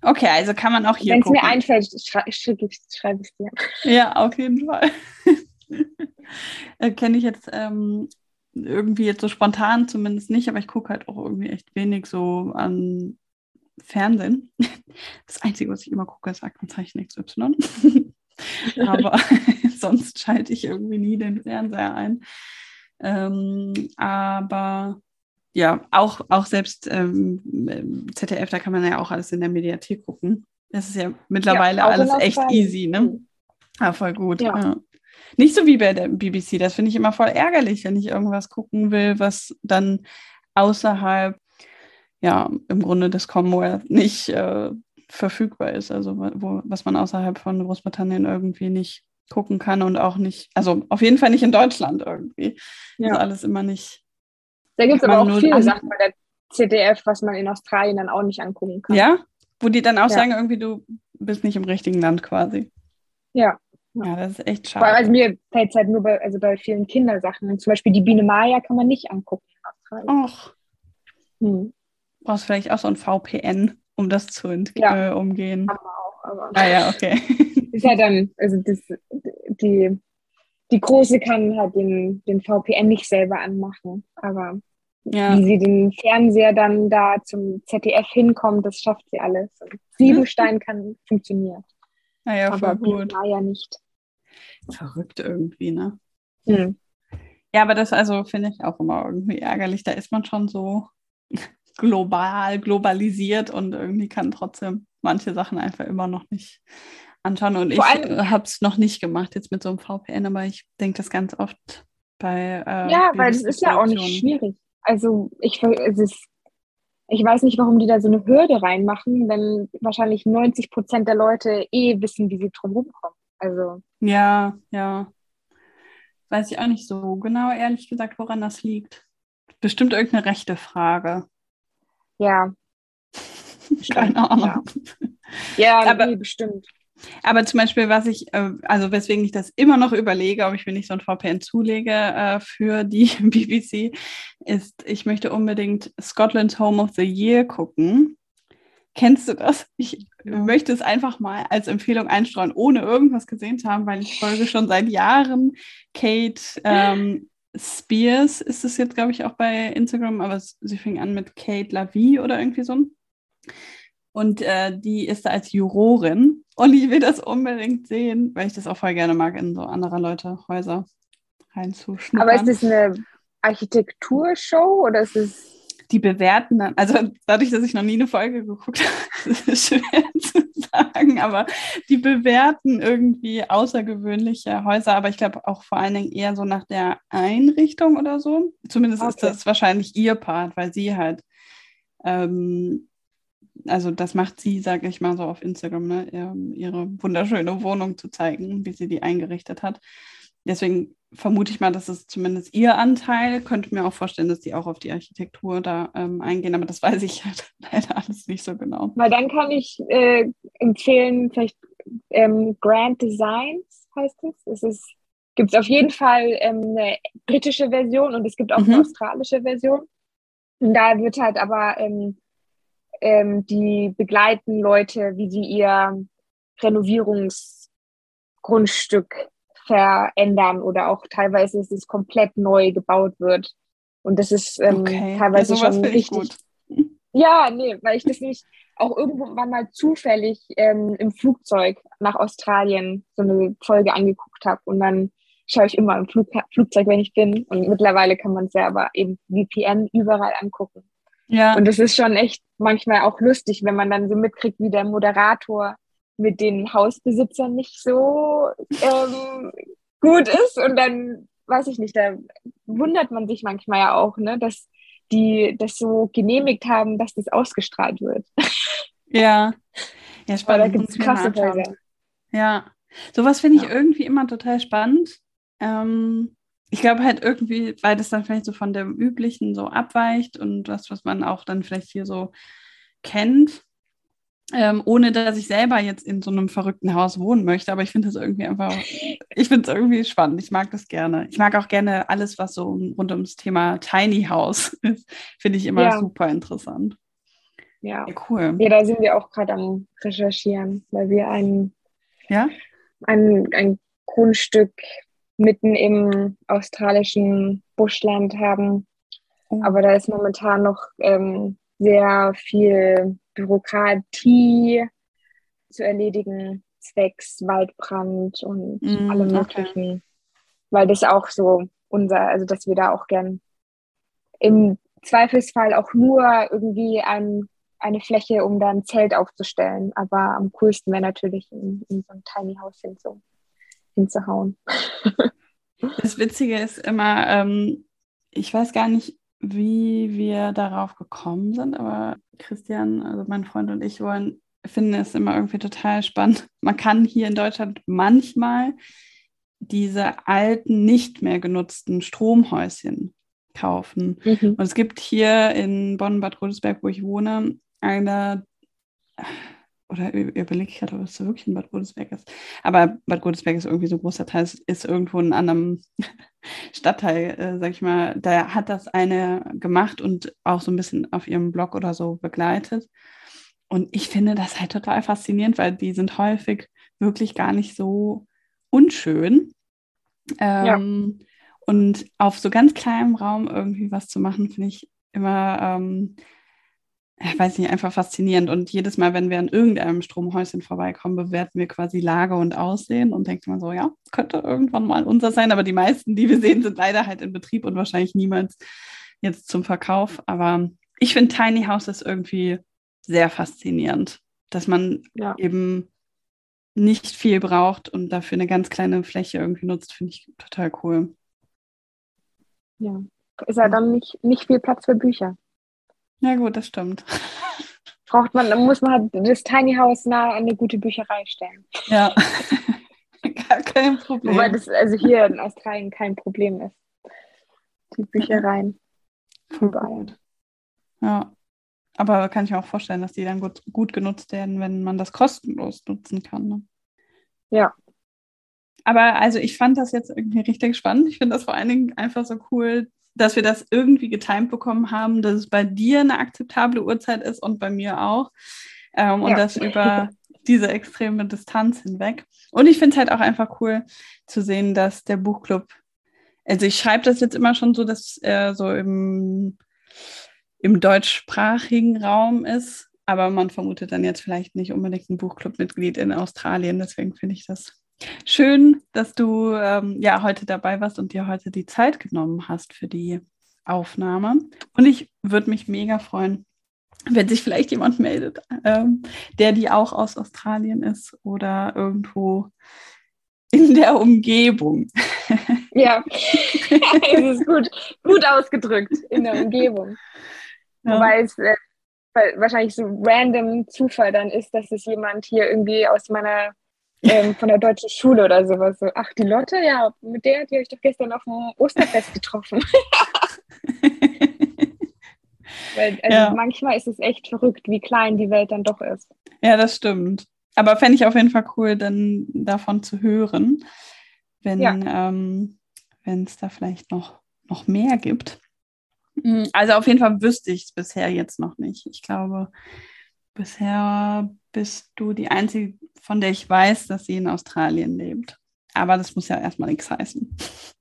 Okay, also kann man auch hier Wenn es mir einfällt, schrei- schicke ich schreibe ich dir. Ja, auf jeden Fall. äh, Kenne ich jetzt ähm, irgendwie jetzt so spontan zumindest nicht, aber ich gucke halt auch irgendwie echt wenig so an Fernsehen. Das Einzige, was ich immer gucke, ist Aktenzeichen XY. aber sonst schalte ich irgendwie nie den Fernseher ein. Ähm, aber ja, auch, auch selbst ähm, ZDF, da kann man ja auch alles in der Mediathek gucken. Das ist ja mittlerweile in alles echt Australien. easy, ne? Ah, voll gut. Ja. Ja. Nicht so wie bei der BBC. Das finde ich immer voll ärgerlich, wenn ich irgendwas gucken will, was dann außerhalb, ja, im Grunde des Commonwealth nicht äh, verfügbar ist. Also wo, was man außerhalb von Großbritannien irgendwie nicht gucken kann und auch nicht, also auf jeden Fall nicht in Deutschland irgendwie. Ja. Ist alles immer nicht. Da gibt es aber auch viele Sachen bei der ZDF, was man in Australien dann auch nicht angucken kann. Ja? Wo die dann auch Ja. sagen, irgendwie, du bist nicht im richtigen Land quasi. Ja. Ja, das ist echt allem, schade. also mir fällt es halt nur bei, also bei vielen Kindersachen. Zum Beispiel die Biene Maya kann man nicht angucken in Australien. Och, Hm. brauchst vielleicht auch so ein VPN, um das zu Ja. äh, umgehen. Haben wir auch, aber Ah ja, okay. ist ja dann, also das, die, die Große kann halt den, den VPN nicht selber anmachen, aber ja. wie sie den Fernseher dann da zum ZDF hinkommt, das schafft sie alles. Und Siebenstein kann funktionieren, Ah ja, voll gut. Maya nicht. Verrückt irgendwie, ne? Hm. Ja, aber das also finde ich auch immer irgendwie ärgerlich. Da ist man schon so global, globalisiert und irgendwie kann trotzdem manche Sachen einfach immer noch nicht anschauen. Und Vor ich allem- habe es noch nicht gemacht jetzt mit so einem VPN, aber ich denke das ganz oft bei. Äh, Ja, weil das ist ja auch nicht schwierig. Also ich, es ist, ich weiß nicht, warum die da so eine Hürde reinmachen, wenn wahrscheinlich 90 Prozent der Leute eh wissen, wie sie drum rumkommen. Also Ja, ja. Weiß ich auch nicht so genau, ehrlich gesagt, woran das liegt. Bestimmt irgendeine rechte Frage. ja, Keine Ahnung. ja, Aber- nee, bestimmt. Aber zum Beispiel, was ich, äh, also weswegen ich das immer noch überlege, ob ich mir nicht so ein VPN zulege äh, für die BBC, ist, ich möchte unbedingt Scotland's Home of the Year gucken. Kennst du das? Ich Ja. möchte es einfach mal als Empfehlung einstreuen, ohne irgendwas gesehen zu haben, weil ich folge schon seit Jahren Kate ähm, Spears, ist es jetzt, glaube ich, auch bei Instagram, aber sie fing an mit Kate Lavie oder irgendwie so. Und äh, die ist da als Jurorin. Und ich will das unbedingt sehen, weil ich das auch voll gerne mag, in so anderer Leute Häuser reinzuschnuppern. Aber ist das eine Architekturshow oder ist es die bewerten dann, also dadurch, dass ich noch nie eine Folge geguckt habe, ist es schwer zu sagen, aber die bewerten irgendwie außergewöhnliche Häuser, aber ich glaube auch vor allen Dingen eher so nach der Einrichtung oder so. Zumindest ist Okay. das wahrscheinlich ihr Part, weil sie halt, ähm, also das macht sie, sage ich mal so auf Instagram, ne, ähm, ihre wunderschöne Wohnung zu zeigen, wie sie die eingerichtet hat. Deswegen vermute ich mal, dass es zumindest ihr Anteil. Könnte mir auch vorstellen, dass die auch auf die Architektur da ähm, eingehen, aber das weiß ich halt leider alles nicht so genau. Weil dann kann ich äh, empfehlen, vielleicht ähm, Grand Designs heißt es. Es ist, gibt es auf jeden Fall ähm, eine britische Version und es gibt auch Mhm. eine australische Version. Und da wird halt aber ähm, die begleiten Leute, wie sie ihr Renovierungsgrundstück verändern oder auch teilweise ist es komplett neu gebaut wird. Und das ist ähm, Okay, teilweise ja, schon richtig gut. ja, nee, weil ich das nämlich auch irgendwann mal zufällig ähm, im Flugzeug nach Australien so eine Folge angeguckt habe. Und dann schaue ich immer im Flug Flugzeug, wenn ich bin. Und mittlerweile kann man es ja aber eben VPN überall angucken. Ja, Und das ist schon echt manchmal auch lustig, wenn man dann so mitkriegt, wie der Moderator mit den Hausbesitzern nicht so ähm, gut ist. Und dann, weiß ich nicht, da wundert man sich manchmal ja auch, ne, dass die das so genehmigt haben, dass das ausgestrahlt wird. ja. Ja, Aber da spannend. gibt es krasse. Häuser. Ja, sowas finde ich Ja. irgendwie immer total spannend. Ähm, ich glaube halt irgendwie, weil das dann vielleicht so von dem Üblichen so abweicht und das, was man auch dann vielleicht hier so kennt. ähm, ohne dass ich selber jetzt in so einem verrückten Haus wohnen möchte. Aber ich finde das irgendwie einfach, ich finde es irgendwie spannend. Ich mag das gerne. Ich mag auch gerne alles, was so rund ums Thema Tiny House ist. Finde ich immer ja. super interessant. Ja. ja. cool. Ja, da sind wir auch gerade am Recherchieren, weil wir ein, ja? ein, ein Grundstück mitten im australischen Buschland haben. Aber da ist momentan noch ähm, sehr viel Bürokratie zu erledigen, zwecks Waldbrand und mm, allem möglichen. Okay. Weil das auch so unser, also dass wir da auch gern im Zweifelsfall auch nur irgendwie ein, eine Fläche, um da ein Zelt aufzustellen. Aber am coolsten wäre natürlich in, in so ein Tiny House hinzu, hinzuhauen. Das Witzige ist immer, ähm, ich weiß gar nicht, wie wir darauf gekommen sind, aber Christian, also mein Freund und ich wollen, finden es immer irgendwie total spannend. Man kann hier in Deutschland manchmal diese alten, nicht mehr genutzten Stromhäuschen kaufen. Mhm. Und es gibt hier in Bonn-Bad Godesberg, wo ich wohne, eine oder überlege ich gerade, ob es wirklich in Bad Godesberg ist. Aber Bad Godesberg ist irgendwie so ein großer Teil, ist irgendwo in einem anderen Stadtteil, äh, sag ich mal. Da hat das eine gemacht und auch so ein bisschen auf ihrem Blog oder so begleitet. Und ich finde das halt total faszinierend, weil die sind häufig wirklich gar nicht so unschön. Ähm, ja. Und auf so ganz kleinem Raum irgendwie was zu machen, finde ich immer ähm, ich weiß nicht, einfach faszinierend. Und jedes Mal, wenn wir an irgendeinem Stromhäuschen vorbeikommen, bewerten wir quasi Lage und Aussehen und denken mal so, ja, könnte irgendwann mal unser sein. Aber die meisten, die wir sehen, sind leider halt in Betrieb und wahrscheinlich niemals jetzt zum Verkauf. Aber ich finde Tiny Houses irgendwie sehr faszinierend, dass man ja. eben nicht viel braucht und dafür eine ganz kleine Fläche irgendwie nutzt, finde ich total cool. Ja, ist ja dann nicht, nicht viel Platz für Bücher. Ja, gut, das stimmt. Braucht man, dann muss man halt das Tiny House nah an eine gute Bücherei stellen. Ja. Gar kein Problem. Wobei das also hier in Australien kein Problem ist. Die Büchereien. Gut. Ja. Aber kann ich mir auch vorstellen, dass die dann gut, gut genutzt werden, wenn man das kostenlos nutzen kann. Ne? Ja. Aber also ich fand das jetzt irgendwie richtig spannend. Ich finde das vor allen Dingen einfach so cool, dass wir das irgendwie getimt bekommen haben, dass es bei dir eine akzeptable Uhrzeit ist und bei mir auch. Ähm, und ja. das über diese extreme Distanz hinweg. Und ich finde es halt auch einfach cool zu sehen, dass der Buchclub, also ich schreibe das jetzt immer schon so, dass er so im, im deutschsprachigen Raum ist, aber man vermutet dann jetzt vielleicht nicht unbedingt ein Buchclub-Mitglied in Australien. Deswegen finde ich das Schön, dass du ähm, ja heute dabei warst und dir heute die Zeit genommen hast für die Aufnahme. Und ich würde mich mega freuen, wenn sich vielleicht jemand meldet, ähm, der die auch aus Australien ist oder irgendwo in der Umgebung. Ja, es ist gut, gut ausgedrückt, in der Umgebung. Ja. Wobei es äh, wahrscheinlich so random Zufall dann ist, dass es jemand hier irgendwie aus meiner ähm, von der deutschen Schule oder sowas. So, ach, die Lotte, ja, mit der, die habe ich doch gestern auf dem Osterfest getroffen. Weil, also ja. manchmal ist es echt verrückt, wie klein die Welt dann doch ist. Ja, das stimmt. Aber fände ich auf jeden Fall cool, dann davon zu hören, wenn ja. ähm, es da vielleicht noch, noch mehr gibt. Hm, also auf jeden Fall wüsste ich es bisher jetzt noch nicht. Ich glaube, bisher bist du die Einzige, von der ich weiß, dass sie in Australien lebt. Aber das muss ja erstmal nichts heißen.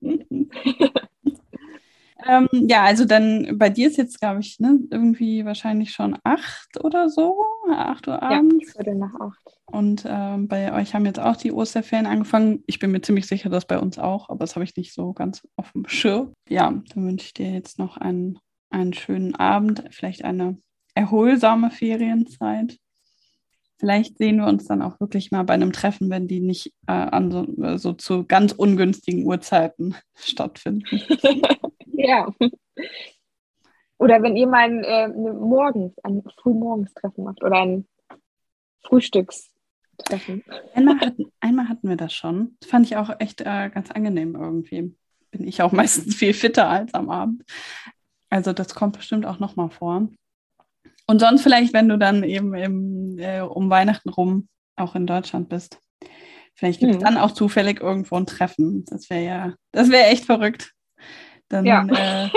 ähm, ja, also dann bei dir ist jetzt, glaube ich, ne, irgendwie wahrscheinlich schon acht oder so, acht Uhr abends. Ja, Viertel nach acht. Und ähm, bei euch haben jetzt auch die Osterferien angefangen. Ich bin mir ziemlich sicher, dass bei uns auch, aber das habe ich nicht so ganz auf dem Schirm. Ja, dann wünsche ich dir jetzt noch einen, einen schönen Abend, vielleicht eine erholsame Ferienzeit. Vielleicht sehen wir uns dann auch wirklich mal bei einem Treffen, wenn die nicht äh, an so, äh, so, zu ganz ungünstigen Uhrzeiten stattfinden. ja. Oder wenn ihr mal ein, äh, morgens, ein Frühmorgenstreffen macht oder ein Frühstückstreffen. Einmal hatten, einmal hatten wir das schon. Das fand ich auch echt äh, ganz angenehm irgendwie. Bin ich auch meistens viel fitter als am Abend. Also das kommt bestimmt auch nochmal vor. Und sonst vielleicht, wenn du dann eben im, äh, um Weihnachten rum auch in Deutschland bist. Vielleicht gibt es hm. dann auch zufällig irgendwo ein Treffen. Das wäre ja, das wäre echt verrückt. Dann ja. äh,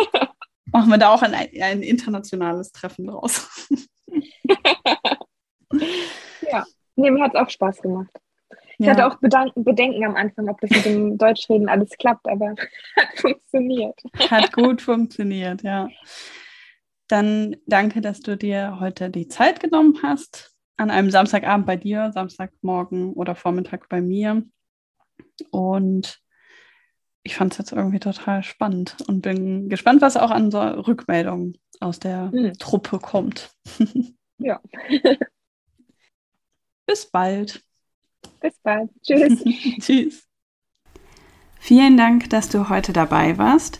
machen wir da auch ein, ein internationales Treffen draus. ja, nee, mir hat es auch Spaß gemacht. Ich ja. hatte auch Bedenken am Anfang, ob das mit dem Deutschreden alles klappt, aber hat funktioniert. Hat gut funktioniert, ja. Dann danke, dass du dir heute die Zeit genommen hast. An einem Samstagabend bei dir, Samstagmorgen oder Vormittag bei mir. Und ich fand es jetzt irgendwie total spannend und bin gespannt, was auch an so Rückmeldungen aus der mhm. Truppe kommt. ja. Bis bald. Bis bald. Tschüss. Tschüss. Vielen Dank, dass du heute dabei warst.